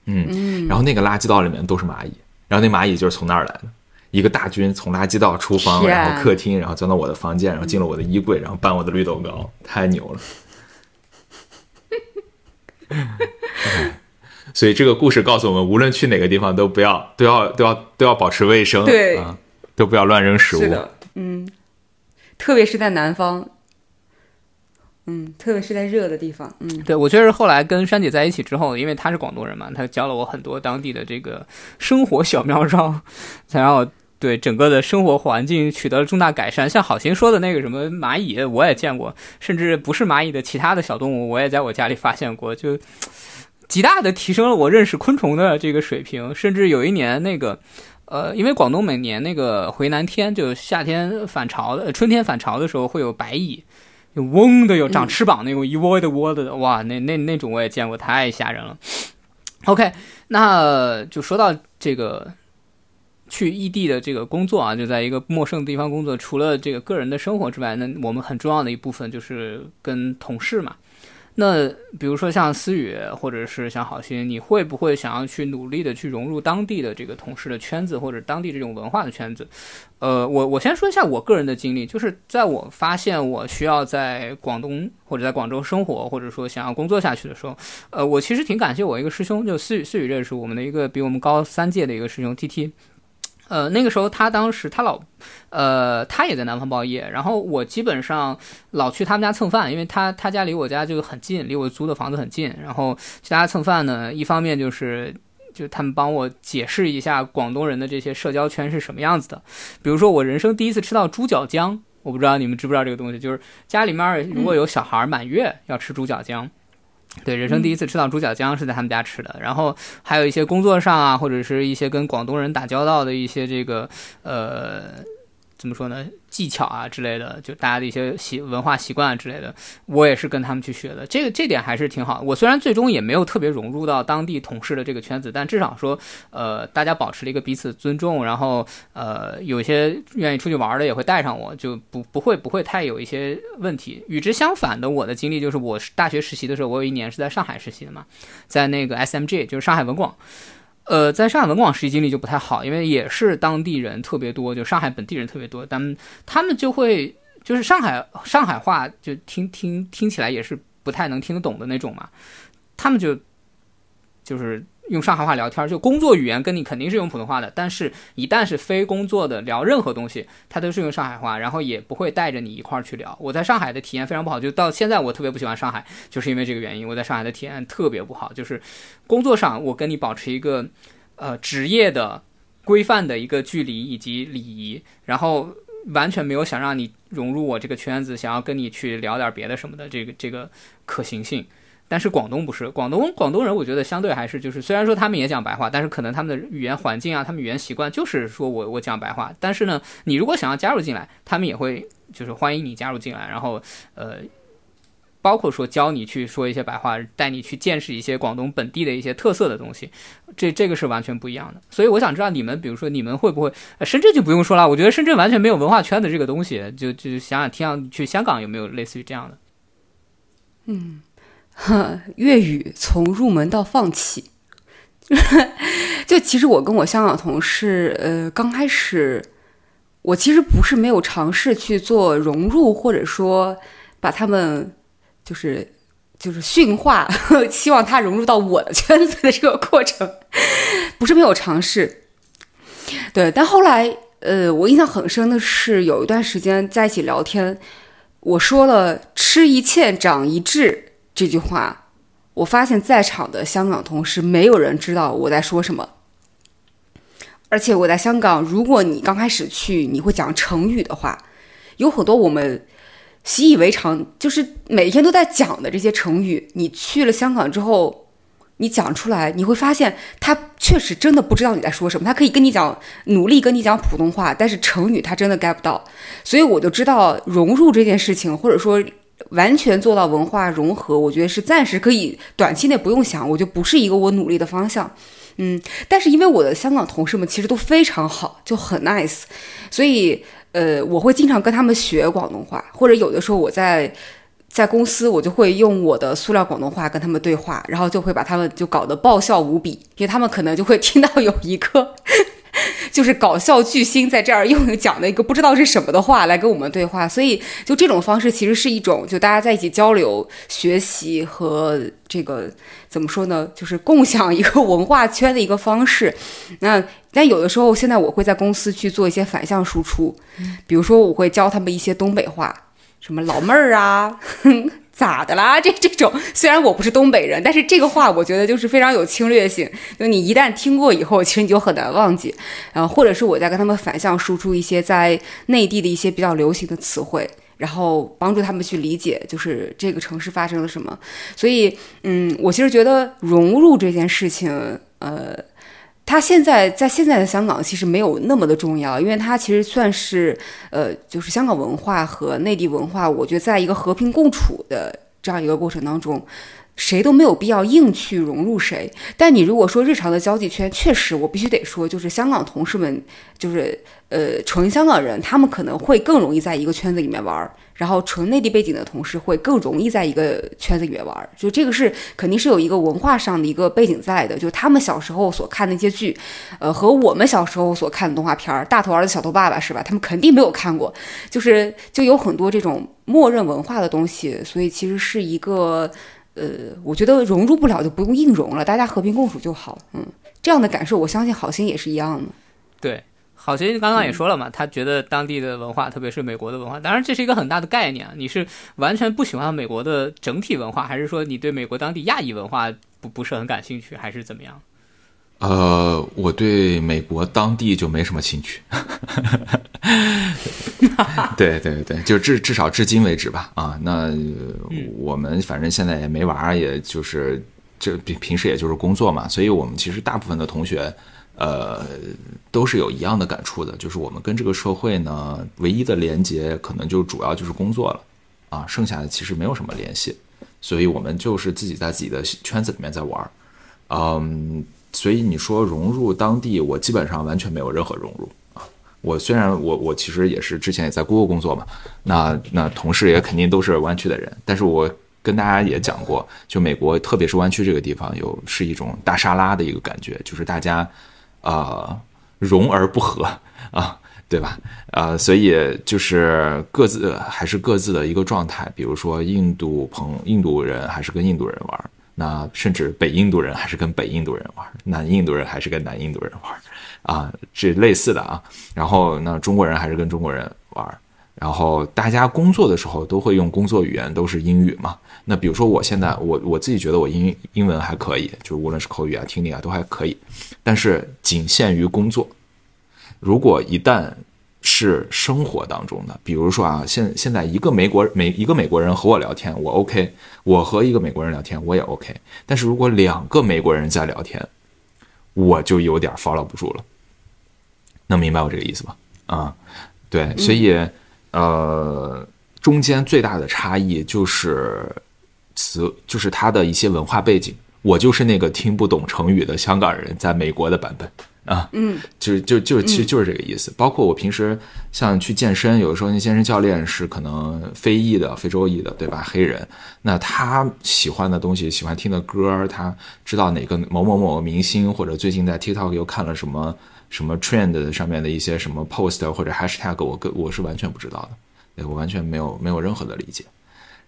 S1: 嗯，然后那个垃圾道里面都是蚂蚁，然后那蚂蚁就是从那儿来的，一个大军从垃圾道、厨房，然后客厅，然后钻到我的房间，然后进了我的衣柜，然后搬我的绿豆糕，太牛了。所以这个故事告诉我们，无论去哪个地方，都不要都要都要都要保持卫生，
S2: 对
S1: 啊，都不要乱扔食物。
S2: 是的，嗯。特别是在南方，嗯，特别是在热的地方，嗯，
S3: 对我确实后来跟珊姐在一起之后，因为她是广东人嘛，她教了我很多当地的这个生活小妙招，才让我对整个的生活环境取得了重大改善。像好心说的那个什么蚂蚁，我也见过，甚至不是蚂蚁的其他的小动物，我也在我家里发现过，就极大的提升了我认识昆虫的这个水平。甚至有一年那个。呃，因为广东每年那个回南天，就夏天返潮的，春天返潮的时候会有白蚁，有嗡的，有长翅膀那种一窝的窝的，哇，那那那种我也见过，太吓人了。OK，那就说到这个去异地的这个工作啊，就在一个陌生的地方工作，除了这个个人的生活之外，那我们很重要的一部分就是跟同事嘛。那比如说像思雨，或者是像好心，你会不会想要去努力的去融入当地的这个同事的圈子，或者当地这种文化的圈子？呃，我我先说一下我个人的经历，就是在我发现我需要在广东或者在广州生活，或者说想要工作下去的时候，呃，我其实挺感谢我一个师兄，就思雨思雨认识我们的一个比我们高三届的一个师兄 T T。呃，那个时候他当时他老，呃，他也在南方报业，然后我基本上老去他们家蹭饭，因为他他家离我家就很近，离我租的房子很近。然后去他家蹭饭呢，一方面就是就他们帮我解释一下广东人的这些社交圈是什么样子的，比如说我人生第一次吃到猪脚姜，我不知道你们知不知道这个东西，就是家里面如果有小孩满月要吃猪脚姜。对，人生第一次吃到猪脚姜是在他们家吃的，然后还有一些工作上啊，或者是一些跟广东人打交道的一些这个呃。怎么说呢？技巧啊之类的，就大家的一些习文化习惯啊之类的，我也是跟他们去学的。这个这点还是挺好。我虽然最终也没有特别融入到当地同事的这个圈子，但至少说，呃，大家保持了一个彼此尊重，然后呃，有些愿意出去玩的也会带上我，就不不会不会太有一些问题。与之相反的，我的经历就是，我大学实习的时候，我有一年是在上海实习的嘛，在那个 SMG，就是上海文广。呃，在上海文广实习经历就不太好，因为也是当地人特别多，就上海本地人特别多，他们他们就会就是上海上海话就听听听起来也是不太能听得懂的那种嘛，他们就就是。用上海话聊天，就工作语言跟你肯定是用普通话的，但是一旦是非工作的聊任何东西，他都是用上海话，然后也不会带着你一块儿去聊。我在上海的体验非常不好，就到现在我特别不喜欢上海，就是因为这个原因。我在上海的体验特别不好，就是工作上我跟你保持一个呃职业的规范的一个距离以及礼仪，然后完全没有想让你融入我这个圈子，想要跟你去聊点别的什么的这个这个可行性。但是广东不是，广东广东人我觉得相对还是就是，虽然说他们也讲白话，但是可能他们的语言环境啊，他们语言习惯就是说我我讲白话，但是呢，你如果想要加入进来，他们也会就是欢迎你加入进来，然后呃。包括说教你去说一些白话，带你去见识一些广东本地的一些特色的东西，这这个是完全不一样的。所以我想知道你们，比如说你们会不会，深圳就不用说了，我觉得深圳完全没有文化圈的这个东西，就就想想听想去香港有没有类似于这样的？
S2: 嗯，粤语从入门到放弃，就其实我跟我香港同事，呃，刚开始我其实不是没有尝试去做融入，或者说把他们。就是就是驯化，希望他融入到我的圈子的这个过程，不是没有尝试。对，但后来，呃，我印象很深的是，有一段时间在一起聊天，我说了“吃一堑，长一智”这句话，我发现在场的香港同事没有人知道我在说什么。而且我在香港，如果你刚开始去，你会讲成语的话，有很多我们。习以为常，就是每天都在讲的这些成语。你去了香港之后，你讲出来，你会发现他确实真的不知道你在说什么。他可以跟你讲，努力跟你讲普通话，但是成语他真的 get 不到。所以我就知道融入这件事情，或者说完全做到文化融合，我觉得是暂时可以短期内不用想，我就不是一个我努力的方向。嗯，但是因为我的香港同事们其实都非常好，就很 nice，所以。呃，我会经常跟他们学广东话，或者有的时候我在在公司，我就会用我的塑料广东话跟他们对话，然后就会把他们就搞得爆笑无比，因为他们可能就会听到有一个。就是搞笑巨星在这儿用 讲的一个不知道是什么的话来跟我们对话，所以就这种方式其实是一种就大家在一起交流、学习和这个怎么说呢？就是共享一个文化圈的一个方式。那但有的时候现在我会在公司去做一些反向输出，比如说我会教他们一些东北话，什么老妹儿啊。咋的啦？这这种虽然我不是东北人，但是这个话我觉得就是非常有侵略性。就你一旦听过以后，其实你就很难忘记。然后或者是我在跟他们反向输出一些在内地的一些比较流行的词汇，然后帮助他们去理解，就是这个城市发生了什么。所以，嗯，我其实觉得融入这件事情，呃。他现在在现在的香港其实没有那么的重要，因为他其实算是呃，就是香港文化和内地文化，我觉得在一个和平共处的这样一个过程当中，谁都没有必要硬去融入谁。但你如果说日常的交际圈，确实我必须得说，就是香港同事们，就是呃纯香港人，他们可能会更容易在一个圈子里面玩。然后纯内地背景的同事会更容易在一个圈子里面玩，就这个是肯定是有一个文化上的一个背景在的。就他们小时候所看的那些剧，呃，和我们小时候所看的动画片儿，《大头儿子小头爸爸》是吧？他们肯定没有看过，就是就有很多这种默认文化的东西，所以其实是一个，呃，我觉得融入不了就不用硬融了，大家和平共处就好。嗯，这样的感受，我相信好心也是一样的。
S3: 对。好，其实刚刚也说了嘛，他觉得当地的文化，特别是美国的文化，当然这是一个很大的概念啊。你是完全不喜欢美国的整体文化，还是说你对美国当地亚裔文化不不是很感兴趣，还是怎么样？
S1: 呃，我对美国当地就没什么兴趣。对对对，就至至少至今为止吧。啊，那我们反正现在也没玩，也就是这平平时也就是工作嘛，所以我们其实大部分的同学。呃，都是有一样的感触的，就是我们跟这个社会呢，唯一的连接可能就主要就是工作了，啊，剩下的其实没有什么联系，所以我们就是自己在自己的圈子里面在玩儿，嗯，所以你说融入当地，我基本上完全没有任何融入啊。我虽然我我其实也是之前也在 Google 工作嘛，那那同事也肯定都是湾区的人，但是我跟大家也讲过，就美国特别是湾区这个地方，有是一种大沙拉的一个感觉，就是大家。啊，融而不合啊，对吧？呃，所以就是各自还是各自的一个状态。比如说，印度朋印度人还是跟印度人玩，那甚至北印度人还是跟北印度人玩，南印度人还是跟南印度人玩，啊，这类似的啊。然后，那中国人还是跟中国人玩。然后大家工作的时候都会用工作语言，都是英语嘛。那比如说我现在我我自己觉得我英英文还可以，就无论是口语啊、听力啊都还可以，但是仅限于工作。如果一旦是生活当中的，比如说啊，现现在一个美国美一个美国人和我聊天，我 OK，我和一个美国人聊天我也 OK，但是如果两个美国人在聊天，我就有点 follow 不住了，能明白我这个意思吧？啊，对，所以呃，中间最大的差异就是词，就是他的一些文化背景。我就是那个听不懂成语的香港人，在美国的版本啊，
S2: 嗯，
S1: 就就就其实就是这个意思。包括我平时像去健身，有的时候那健身教练是可能非裔的、非洲裔的，对吧？黑人，那他喜欢的东西、喜欢听的歌，他知道哪个某某某明星，或者最近在 TikTok 又看了什么什么 trend 上面的一些什么 post 或者 hashtag，我跟我是完全不知道的，我完全没有没有任何的理解。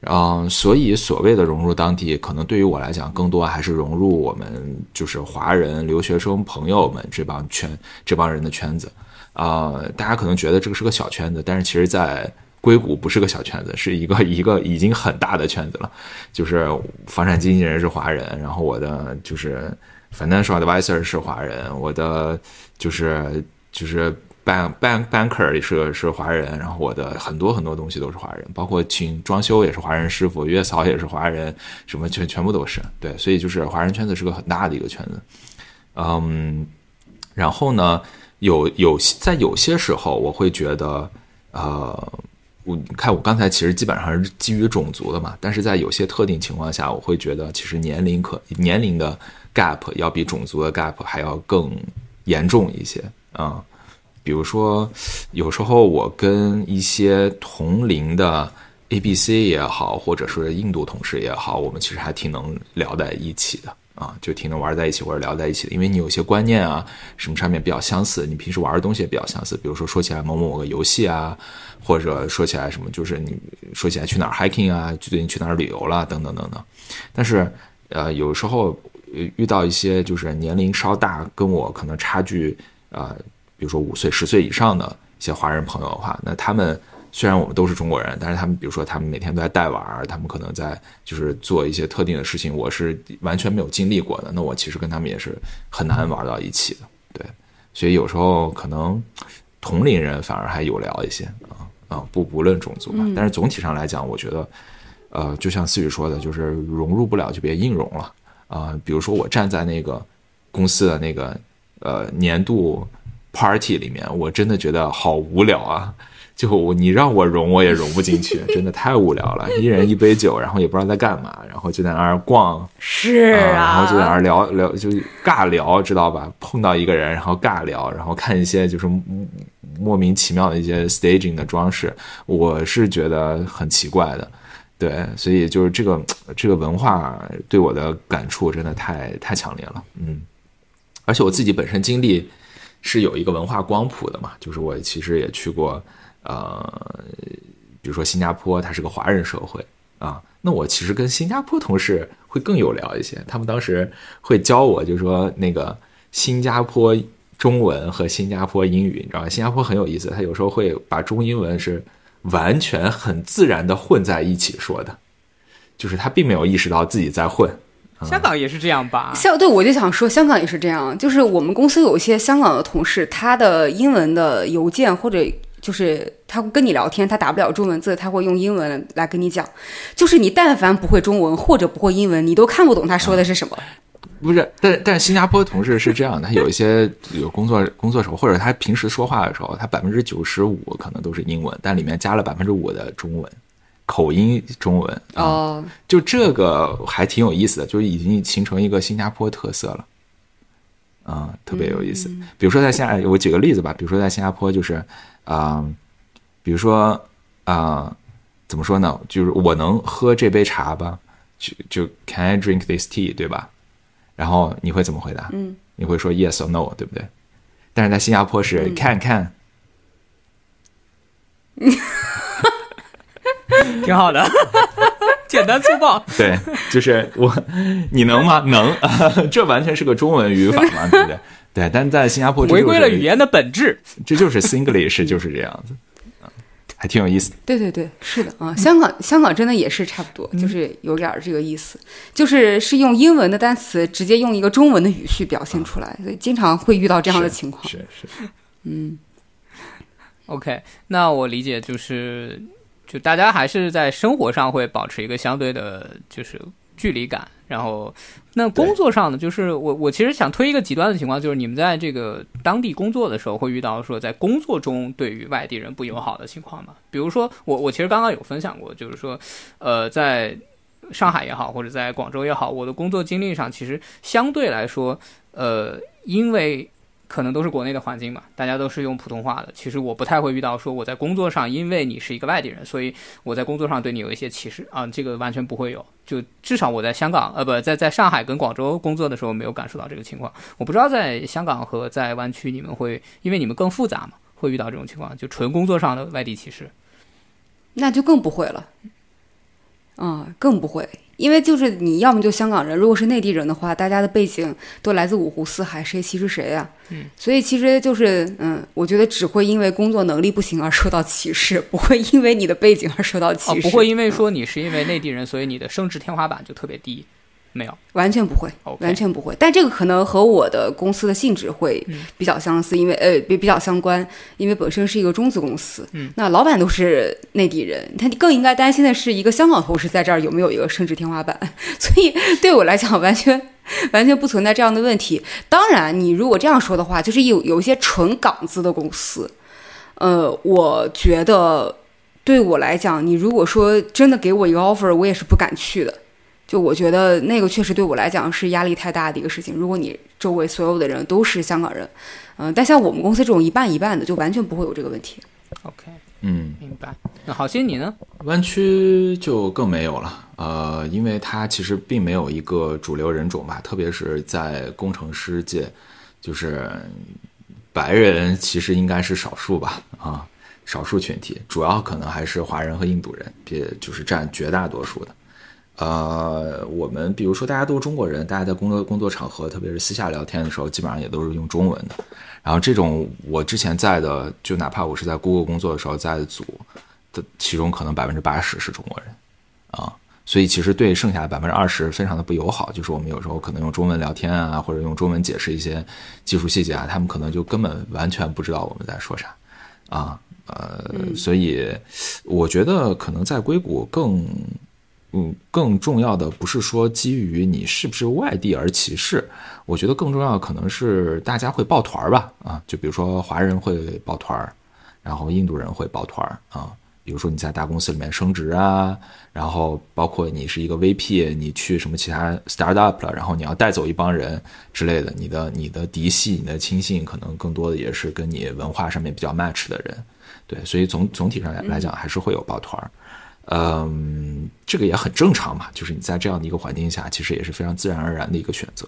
S1: 嗯，所以所谓的融入当地，可能对于我来讲，更多还是融入我们就是华人留学生朋友们这帮圈这帮人的圈子。啊，大家可能觉得这个是个小圈子，但是其实，在硅谷不是个小圈子，是一个一个已经很大的圈子了。就是房产经纪人是华人，然后我的就是 financial advisor 是华人，我的就是就是。bank bank banker 也是是华人，然后我的很多很多东西都是华人，包括请装修也是华人师傅，月嫂也是华人，什么全全部都是对，所以就是华人圈子是个很大的一个圈子，嗯，然后呢，有有在有些时候我会觉得，呃，我看我刚才其实基本上是基于种族的嘛，但是在有些特定情况下，我会觉得其实年龄可年龄的 gap 要比种族的 gap 还要更严重一些啊。比如说，有时候我跟一些同龄的 A、B、C 也好，或者是印度同事也好，我们其实还挺能聊在一起的啊，就挺能玩在一起或者聊在一起的。因为你有些观念啊，什么上面比较相似，你平时玩的东西也比较相似。比如说说起来某某个游戏啊，或者说起来什么，就是你说起来去哪儿 hiking 啊，最近去哪儿旅游了等等等等。但是呃，有时候遇到一些就是年龄稍大，跟我可能差距啊。比如说五岁、十岁以上的一些华人朋友的话，那他们虽然我们都是中国人，但是他们比如说他们每天都在带娃，他们可能在就是做一些特定的事情，我是完全没有经历过的。那我其实跟他们也是很难玩到一起的，对。所以有时候可能同龄人反而还有聊一些啊啊，不不论种族吧。但是总体上来讲，我觉得，呃，就像思雨说的，就是融入不了就别硬融了啊。比如说我站在那个公司的那个呃年度。Party 里面，我真的觉得好无聊啊！就你让我融，我也融不进去，真的太无聊了。一人一杯酒，然后也不知道在干嘛，然后就在那儿逛，
S2: 是啊，
S1: 然后就在那儿聊聊，就尬聊，知道吧？碰到一个人，然后尬聊，然后看一些就是莫名其妙的一些 staging 的装饰，我是觉得很奇怪的。对，所以就是这个这个文化对我的感触真的太太强烈了。嗯，而且我自己本身经历。是有一个文化光谱的嘛？就是我其实也去过，呃，比如说新加坡，它是个华人社会啊。那我其实跟新加坡同事会更有聊一些，他们当时会教我，就说那个新加坡中文和新加坡英语，你知道吧？新加坡很有意思，他有时候会把中英文是完全很自然的混在一起说的，就是他并没有意识到自己在混。
S3: 香港也是这样吧？
S2: 香对，我就想说，香港也是这样。就是我们公司有一些香港的同事，他的英文的邮件或者就是他跟你聊天，他打不了中文字，他会用英文来跟你讲。就是你但凡不会中文或者不会英文，你都看不懂他说的是什么。
S1: 不是，但但是新加坡同事是这样的，他有一些有工作工作时候，或者他平时说话的时候，他百分之九十五可能都是英文，但里面加了百分之五的中文。口音中文
S2: 哦，
S1: 就这个还挺有意思的，就已经形成一个新加坡特色了，嗯，特别有意思。比如说在新加，我举个例子吧，比如说在新加坡，就是啊，比如说啊，怎么说呢？就是我能喝这杯茶吧？就就 Can I drink this tea？对吧？然后你会怎么回答？
S2: 嗯，
S1: 你会说 Yes or No？对不对？但是在新加坡是 Can Can。
S3: 挺好的，简单粗暴。
S1: 对，就是我，你能吗？能，这完全是个中文语法嘛，对不对？对，但在新加坡
S3: 回归了语言的本质，
S1: 这就是 Singlish，就是这样子，还挺有意思。
S2: 对对对，是的啊，香港香港真的也是差不多，就是有点这个意思，就是是用英文的单词直接用一个中文的语序表现出来，所以经常会遇到这样的情况。
S1: 是是，
S2: 嗯。
S3: OK，那我理解就是，就大家还是在生活上会保持一个相对的，就是距离感。然后，那工作上呢，就是我我其实想推一个极端的情况，就是你们在这个当地工作的时候，会遇到说在工作中对于外地人不友好的情况吗？比如说，我我其实刚刚有分享过，就是说，呃，在上海也好，或者在广州也好，我的工作经历上，其实相对来说，呃，因为。可能都是国内的环境嘛，大家都是用普通话的。其实我不太会遇到说我在工作上，因为你是一个外地人，所以我在工作上对你有一些歧视啊，这个完全不会有。就至少我在香港，呃，不在在上海跟广州工作的时候没有感受到这个情况。我不知道在香港和在湾区你们会，因为你们更复杂嘛，会遇到这种情况，就纯工作上的外地歧视，
S2: 那就更不会了。嗯，更不会。因为就是你要么就香港人，如果是内地人的话，大家的背景都来自五湖四海，谁歧视谁呀？
S3: 嗯，
S2: 所以其实就是嗯，我觉得只会因为工作能力不行而受到歧视，不会因为你的背景而受到歧视。
S3: 不会因为说你是因为内地人，所以你的升职天花板就特别低。没有，
S2: 完全不会，完全不会。但这个可能和我的公司的性质会比较相似，因为呃比比较相关，因为本身是一个中资公司。
S3: 嗯，
S2: 那老板都是内地人，他更应该担心的是一个香港同事在这儿有没有一个升职天花板。所以对我来讲，完全 完全不存在这样的问题。当然，你如果这样说的话，就是有有一些纯港资的公司，呃，我觉得对我来讲，你如果说真的给我一个 offer，我也是不敢去的。就我觉得那个确实对我来讲是压力太大的一个事情。如果你周围所有的人都是香港人，嗯，但像我们公司这种一半一半的，就完全不会有这个问题。
S3: OK，
S1: 嗯，
S3: 明白。那好心你呢？
S1: 湾区就更没有了，呃，因为它其实并没有一个主流人种吧，特别是在工程师界，就是白人其实应该是少数吧，啊，少数群体，主要可能还是华人和印度人，别就是占绝大多数的。呃，我们比如说大家都是中国人，大家在工作工作场合，特别是私下聊天的时候，基本上也都是用中文的。然后这种我之前在的，就哪怕我是在 Google 工作的时候在的组的，其中可能百分之八十是中国人啊，所以其实对剩下的百分之二十非常的不友好。就是我们有时候可能用中文聊天啊，或者用中文解释一些技术细节啊，他们可能就根本完全不知道我们在说啥啊。呃，所以我觉得可能在硅谷更。嗯，更重要的不是说基于你是不是外地而歧视，我觉得更重要可能是大家会抱团儿吧，啊，就比如说华人会抱团儿，然后印度人会抱团儿啊，比如说你在大公司里面升职啊，然后包括你是一个 VP，你去什么其他 startup 了，然后你要带走一帮人之类的，你的你的嫡系、你的亲信可能更多的也是跟你文化上面比较 match 的人，对，所以总总体上来来讲还是会有抱团儿。嗯这个也很正常嘛，就是你在这样的一个环境下，其实也是非常自然而然的一个选择。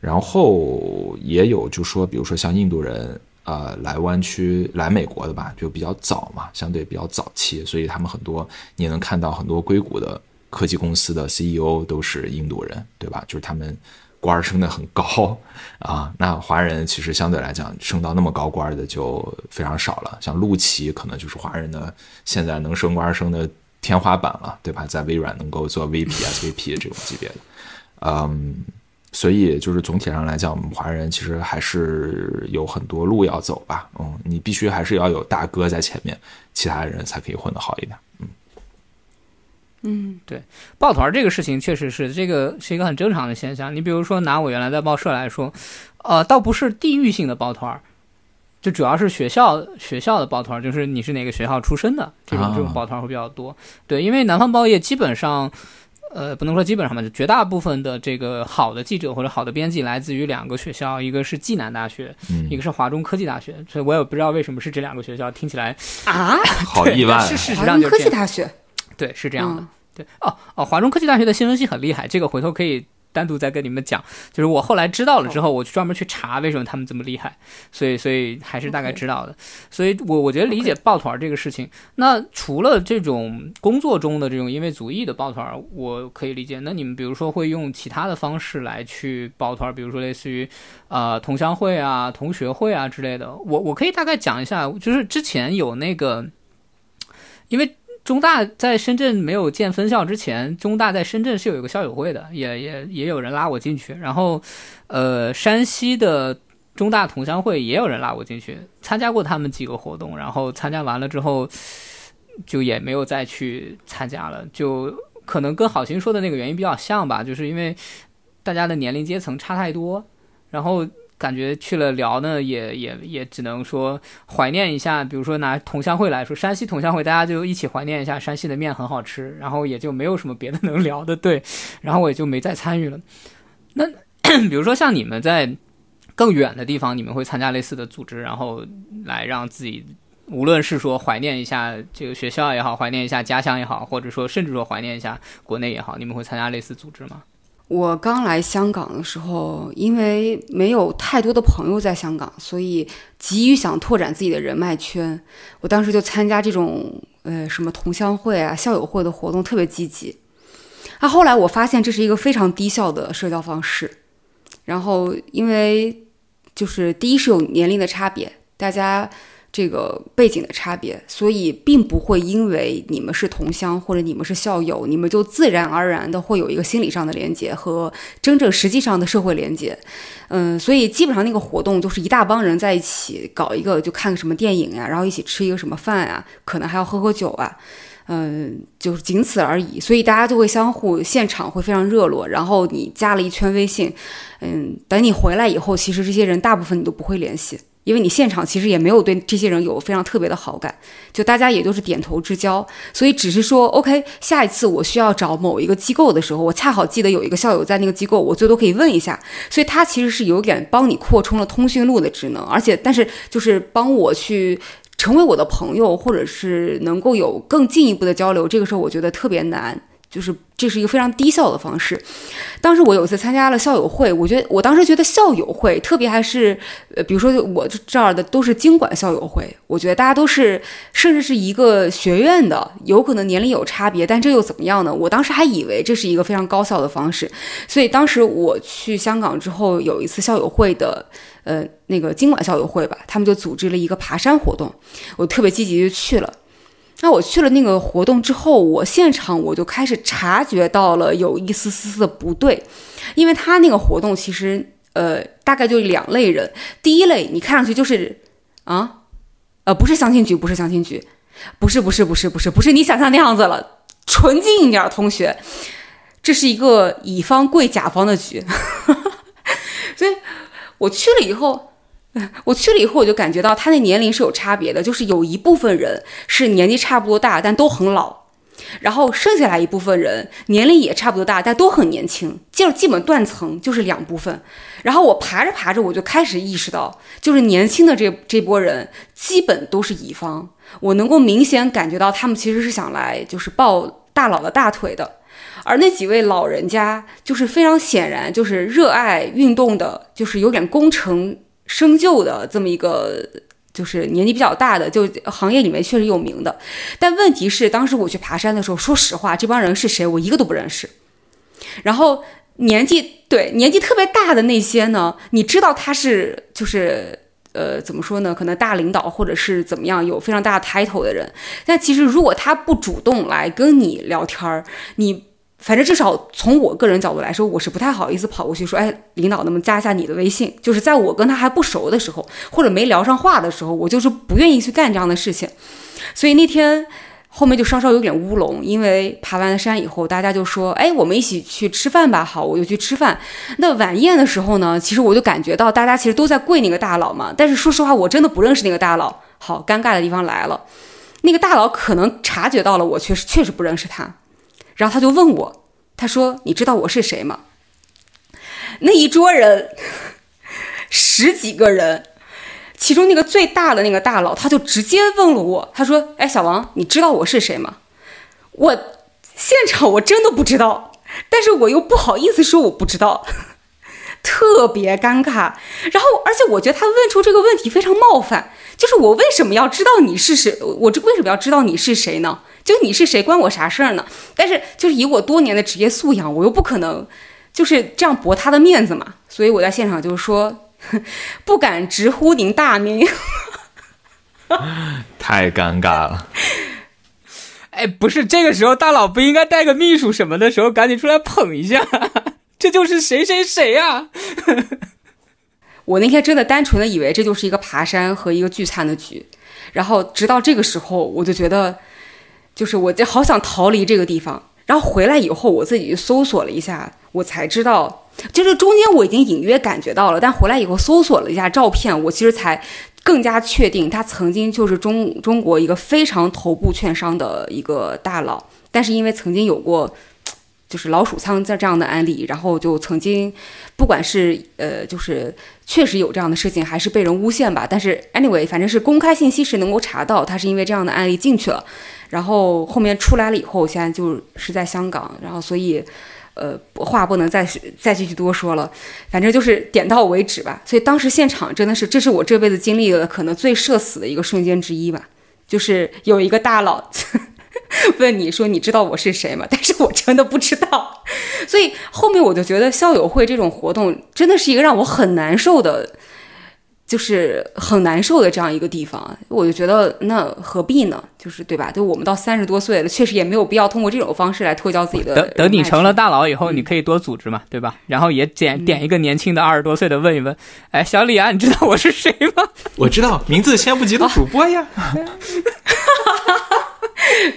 S1: 然后也有，就说比如说像印度人啊，来湾区、来美国的吧，就比较早嘛，相对比较早期，所以他们很多你能看到很多硅谷的科技公司的 CEO 都是印度人，对吧？就是他们官儿升的很高啊。那华人其实相对来讲升到那么高官的就非常少了，像陆琪可能就是华人的现在能升官升的。天花板了，对吧？在微软能够做 VP、SVP 这种级别的，嗯，所以就是总体上来讲，我们华人其实还是有很多路要走吧。嗯，你必须还是要有大哥在前面，其他人才可以混得好一点。嗯，
S2: 嗯，
S3: 对，抱团这个事情确实是这个是一个很正常的现象。你比如说拿我原来在报社来说，呃，倒不是地域性的抱团。就主要是学校学校的抱团，就是你是哪个学校出身的这种这种抱团会比较多。对，因为南方报业基本上，呃，不能说基本上吧，就绝大部分的这个好的记者或者好的编辑来自于两个学校，一个是暨南大学，一个是华中科技大学。所以我也不知道为什么是这两个学校，听起来
S2: 啊，
S1: 好意外。
S3: 是事实上就
S2: 科技大学，
S3: 对，是这样的。对，哦哦，华中科技大学的新闻系很厉害，这个回头可以。单独再跟你们讲，就是我后来知道了之后，我去专门去查为什么他们这么厉害，所以所以还是大概知道的。所以我我觉得理解抱团这个事情，那除了这种工作中的这种因为族裔的抱团，我可以理解。那你们比如说会用其他的方式来去抱团，比如说类似于啊同乡会啊、同学会啊之类的。我我可以大概讲一下，就是之前有那个，因为。中大在深圳没有建分校之前，中大在深圳是有一个校友会的，也也也有人拉我进去。然后，呃，山西的中大同乡会也有人拉我进去，参加过他们几个活动，然后参加完了之后，就也没有再去参加了。就可能跟郝鑫说的那个原因比较像吧，就是因为大家的年龄阶层差太多，然后感觉去了聊呢，也也也只能说怀念一下。比如说拿同乡会来说，山西同乡会，大家就一起怀念一下山西的面很好吃，然后也就没有什么别的能聊的，对，然后我也就没再参与了。那 比如说像你们在。更远的地方，你们会参加类似的组织，然后来让自己，无论是说怀念一下这个学校也好，怀念一下家乡也好，或者说甚至说怀念一下国内也好，你们会参加类似组织吗？
S2: 我刚来香港的时候，因为没有太多的朋友在香港，所以急于想拓展自己的人脉圈，我当时就参加这种呃什么同乡会啊、校友会的活动，特别积极。那后来我发现这是一个非常低效的社交方式，然后因为。就是第一是有年龄的差别，大家这个背景的差别，所以并不会因为你们是同乡或者你们是校友，你们就自然而然的会有一个心理上的连接和真正实际上的社会连接。嗯，所以基本上那个活动就是一大帮人在一起搞一个，就看个什么电影呀，然后一起吃一个什么饭啊，可能还要喝喝酒啊。嗯，就是仅此而已，所以大家就会相互现场会非常热络。然后你加了一圈微信，嗯，等你回来以后，其实这些人大部分你都不会联系，因为你现场其实也没有对这些人有非常特别的好感，就大家也都是点头之交。所以只是说，OK，下一次我需要找某一个机构的时候，我恰好记得有一个校友在那个机构，我最多可以问一下。所以他其实是有点帮你扩充了通讯录的职能，而且但是就是帮我去。成为我的朋友，或者是能够有更进一步的交流，这个时候我觉得特别难，就是这是一个非常低效的方式。当时我有一次参加了校友会，我觉得我当时觉得校友会，特别还是呃，比如说我这儿的都是经管校友会，我觉得大家都是甚至是一个学院的，有可能年龄有差别，但这又怎么样呢？我当时还以为这是一个非常高效的方式，所以当时我去香港之后，有一次校友会的。呃，那个经管校友会吧，他们就组织了一个爬山活动，我特别积极就去了。那我去了那个活动之后，我现场我就开始察觉到了有一丝丝的不对，因为他那个活动其实呃大概就两类人，第一类你看上去就是啊，呃不是相亲局，不是相亲局，不是不是不是不是不是你想象那样子了，纯净一点同学，这是一个乙方跪甲方的局，所以。我去了以后，我去了以后，我就感觉到他那年龄是有差别的，就是有一部分人是年纪差不多大，但都很老，然后剩下来一部分人年龄也差不多大，但都很年轻，就是基本断层就是两部分。然后我爬着爬着，我就开始意识到，就是年轻的这这波人基本都是乙方，我能够明显感觉到他们其实是想来就是抱大佬的大腿的。而那几位老人家，就是非常显然，就是热爱运动的，就是有点功成生就的这么一个，就是年纪比较大的，就行业里面确实有名的。但问题是，当时我去爬山的时候，说实话，这帮人是谁，我一个都不认识。然后年纪对年纪特别大的那些呢，你知道他是就是呃怎么说呢？可能大领导或者是怎么样，有非常大的 title 的人。但其实如果他不主动来跟你聊天儿，你。反正至少从我个人角度来说，我是不太好意思跑过去说，哎，领导能不能加一下你的微信？就是在我跟他还不熟的时候，或者没聊上话的时候，我就是不愿意去干这样的事情。所以那天后面就稍稍有点乌龙，因为爬完了山以后，大家就说，哎，我们一起去吃饭吧。好，我就去吃饭。那晚宴的时候呢，其实我就感觉到大家其实都在跪那个大佬嘛。但是说实话，我真的不认识那个大佬。好，尴尬的地方来了，那个大佬可能察觉到了我确实确实不认识他。然后他就问我，他说：“你知道我是谁吗？”那一桌人十几个人，其中那个最大的那个大佬，他就直接问了我，他说：“哎，小王，你知道我是谁吗？”我现场我真的不知道，但是我又不好意思说我不知道，特别尴尬。然后，而且我觉得他问出这个问题非常冒犯，就是我为什么要知道你是谁？我这为什么要知道你是谁呢？就你是谁，关我啥事儿呢？但是就是以我多年的职业素养，我又不可能就是这样驳他的面子嘛。所以我在现场就是说，不敢直呼您大名，
S1: 太尴尬了。
S3: 哎，不是这个时候，大佬不应该带个秘书什么的时候，赶紧出来捧一下，这就是谁谁谁呀？
S2: 我那天真的单纯的以为这就是一个爬山和一个聚餐的局，然后直到这个时候，我就觉得，就是我就好想逃离这个地方。然后回来以后，我自己搜索了一下，我才知道，就是中间我已经隐约感觉到了，但回来以后搜索了一下照片，我其实才更加确定他曾经就是中中国一个非常头部券商的一个大佬，但是因为曾经有过。就是老鼠仓这这样的案例，然后就曾经，不管是呃，就是确实有这样的事情，还是被人诬陷吧。但是 anyway，反正是公开信息是能够查到，他是因为这样的案例进去了，然后后面出来了以后，现在就是在香港，然后所以，呃，话不能再再继续多说了，反正就是点到为止吧。所以当时现场真的是，这是我这辈子经历的可能最社死的一个瞬间之一吧，就是有一个大佬。问你说你知道我是谁吗？但是我真的不知道，所以后面我就觉得校友会这种活动真的是一个让我很难受的，就是很难受的这样一个地方。我就觉得那何必呢？就是对吧？就我们到三十多岁了，确实也没有必要通过这种方式来脱交自己的。
S3: 等等，你成了大佬以后，你可以多组织嘛，对吧？然后也点点一个年轻的二十多岁的问一问，哎，小李啊，你知道我是谁吗？
S1: 我知道，名字先不急的主播呀。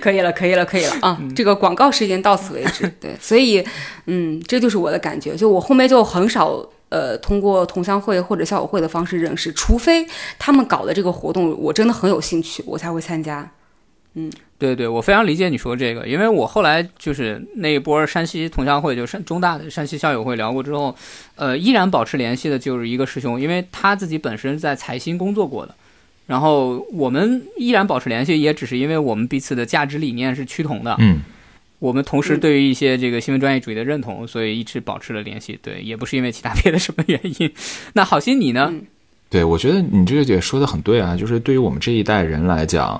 S2: 可以了，可以了，可以了啊！这个广告时间到此为止。对，所以，嗯，这就是我的感觉。就我后面就很少呃通过同乡会或者校友会的方式认识，除非他们搞的这个活动我真的很有兴趣，我才会参加。嗯，
S3: 对对，我非常理解你说这个，因为我后来就是那一波山西同乡会，就是中大的山西校友会聊过之后，呃，依然保持联系的就是一个师兄，因为他自己本身在财新工作过的。然后我们依然保持联系，也只是因为我们彼此的价值理念是趋同的。
S1: 嗯，
S3: 我们同时对于一些这个新闻专业主义的认同，所以一直保持了联系。对，也不是因为其他别的什么原因。那好心你呢？
S1: 对，我觉得你这个也说的很对啊，就是对于我们这一代人来讲，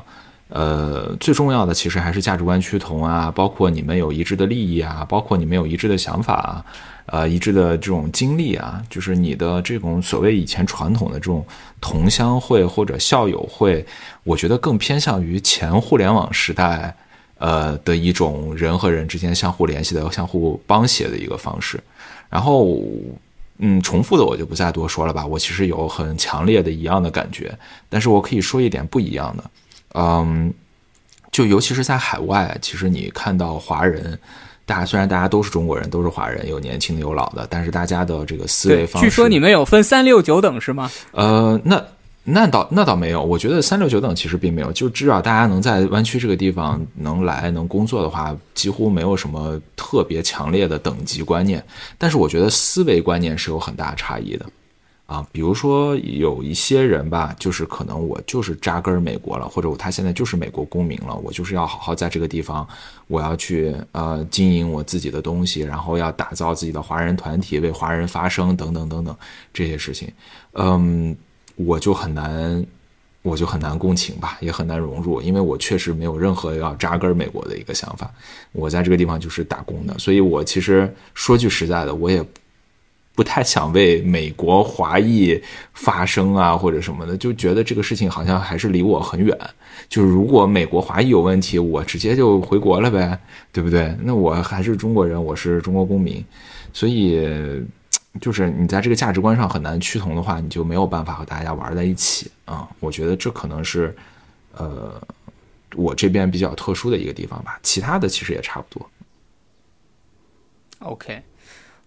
S1: 呃，最重要的其实还是价值观趋同啊，包括你们有一致的利益啊，包括你们有一致的想法啊。呃，一致的这种经历啊，就是你的这种所谓以前传统的这种同乡会或者校友会，我觉得更偏向于前互联网时代，呃的一种人和人之间相互联系的、相互帮协的一个方式。然后，嗯，重复的我就不再多说了吧。我其实有很强烈的一样的感觉，但是我可以说一点不一样的，嗯，就尤其是在海外，其实你看到华人。大家虽然大家都是中国人，都是华人，有年轻的有老的，但是大家的这个思维方
S3: 式，据说你们有分三六九等是吗？
S1: 呃，那那倒那倒没有，我觉得三六九等其实并没有，就至少大家能在湾区这个地方能来能工作的话，几乎没有什么特别强烈的等级观念，但是我觉得思维观念是有很大差异的。啊，比如说有一些人吧，就是可能我就是扎根美国了，或者他现在就是美国公民了，我就是要好好在这个地方，我要去呃经营我自己的东西，然后要打造自己的华人团体，为华人发声等等等等这些事情，嗯，我就很难，我就很难共情吧，也很难融入，因为我确实没有任何要扎根美国的一个想法，我在这个地方就是打工的，所以我其实说句实在的，我也。不太想为美国华裔发声啊，或者什么的，就觉得这个事情好像还是离我很远。就是如果美国华裔有问题，我直接就回国了呗，对不对？那我还是中国人，我是中国公民，所以就是你在这个价值观上很难趋同的话，你就没有办法和大家玩在一起啊。我觉得这可能是呃我这边比较特殊的一个地方吧，其他的其实也差不多。
S3: OK。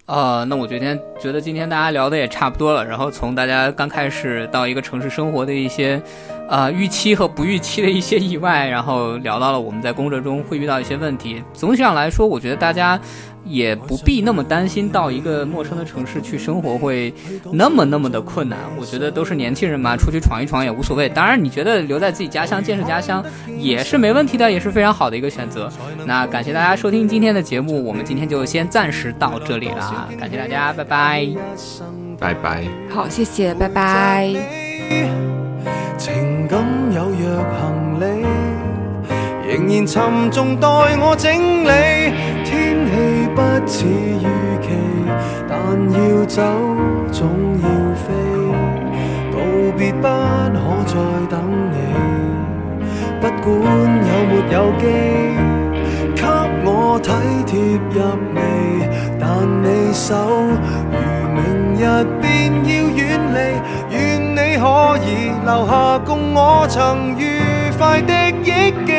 S3: 呃，那我觉得觉得今天大家聊的也差不多了，然后从大家刚开始到一个城市生活的一些，啊预期和不预期的一些意外，然后聊到了我们在工作中会遇到一些问题。总体上来说，我觉得大家。也不必那么担心，到一个陌生的城市去生活会那么那么的困难。我觉得都是年轻人嘛，出去闯一闯也无所谓。当然，你觉得留在自己家乡建设家乡也是没问题的，也是非常好的一个选择。那感谢大家收听今天的节目，我们今天就先暂时到这里了。感谢大家，拜拜，
S1: 拜拜。
S2: 好，谢谢，拜拜。情感有若行李，仍然沉重待我整理。天气不似预期，但要走总要飞，道别不可再等你。不管有没有机，给我体贴入微，但你手如明日便要远离。
S4: 可以留下共我曾愉快的忆记。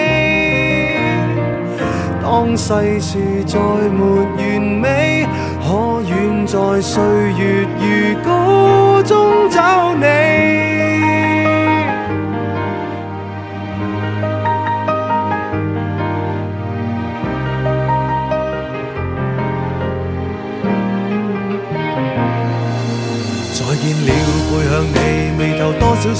S4: 当世事再没完美，可远在岁月如歌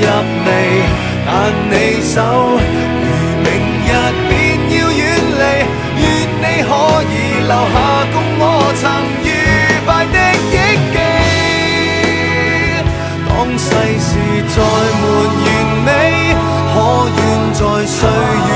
S4: 入微，但你手如明日便要远离，愿你可以留下共我曾愉快的忆记。当世事再没完美，可愿在岁月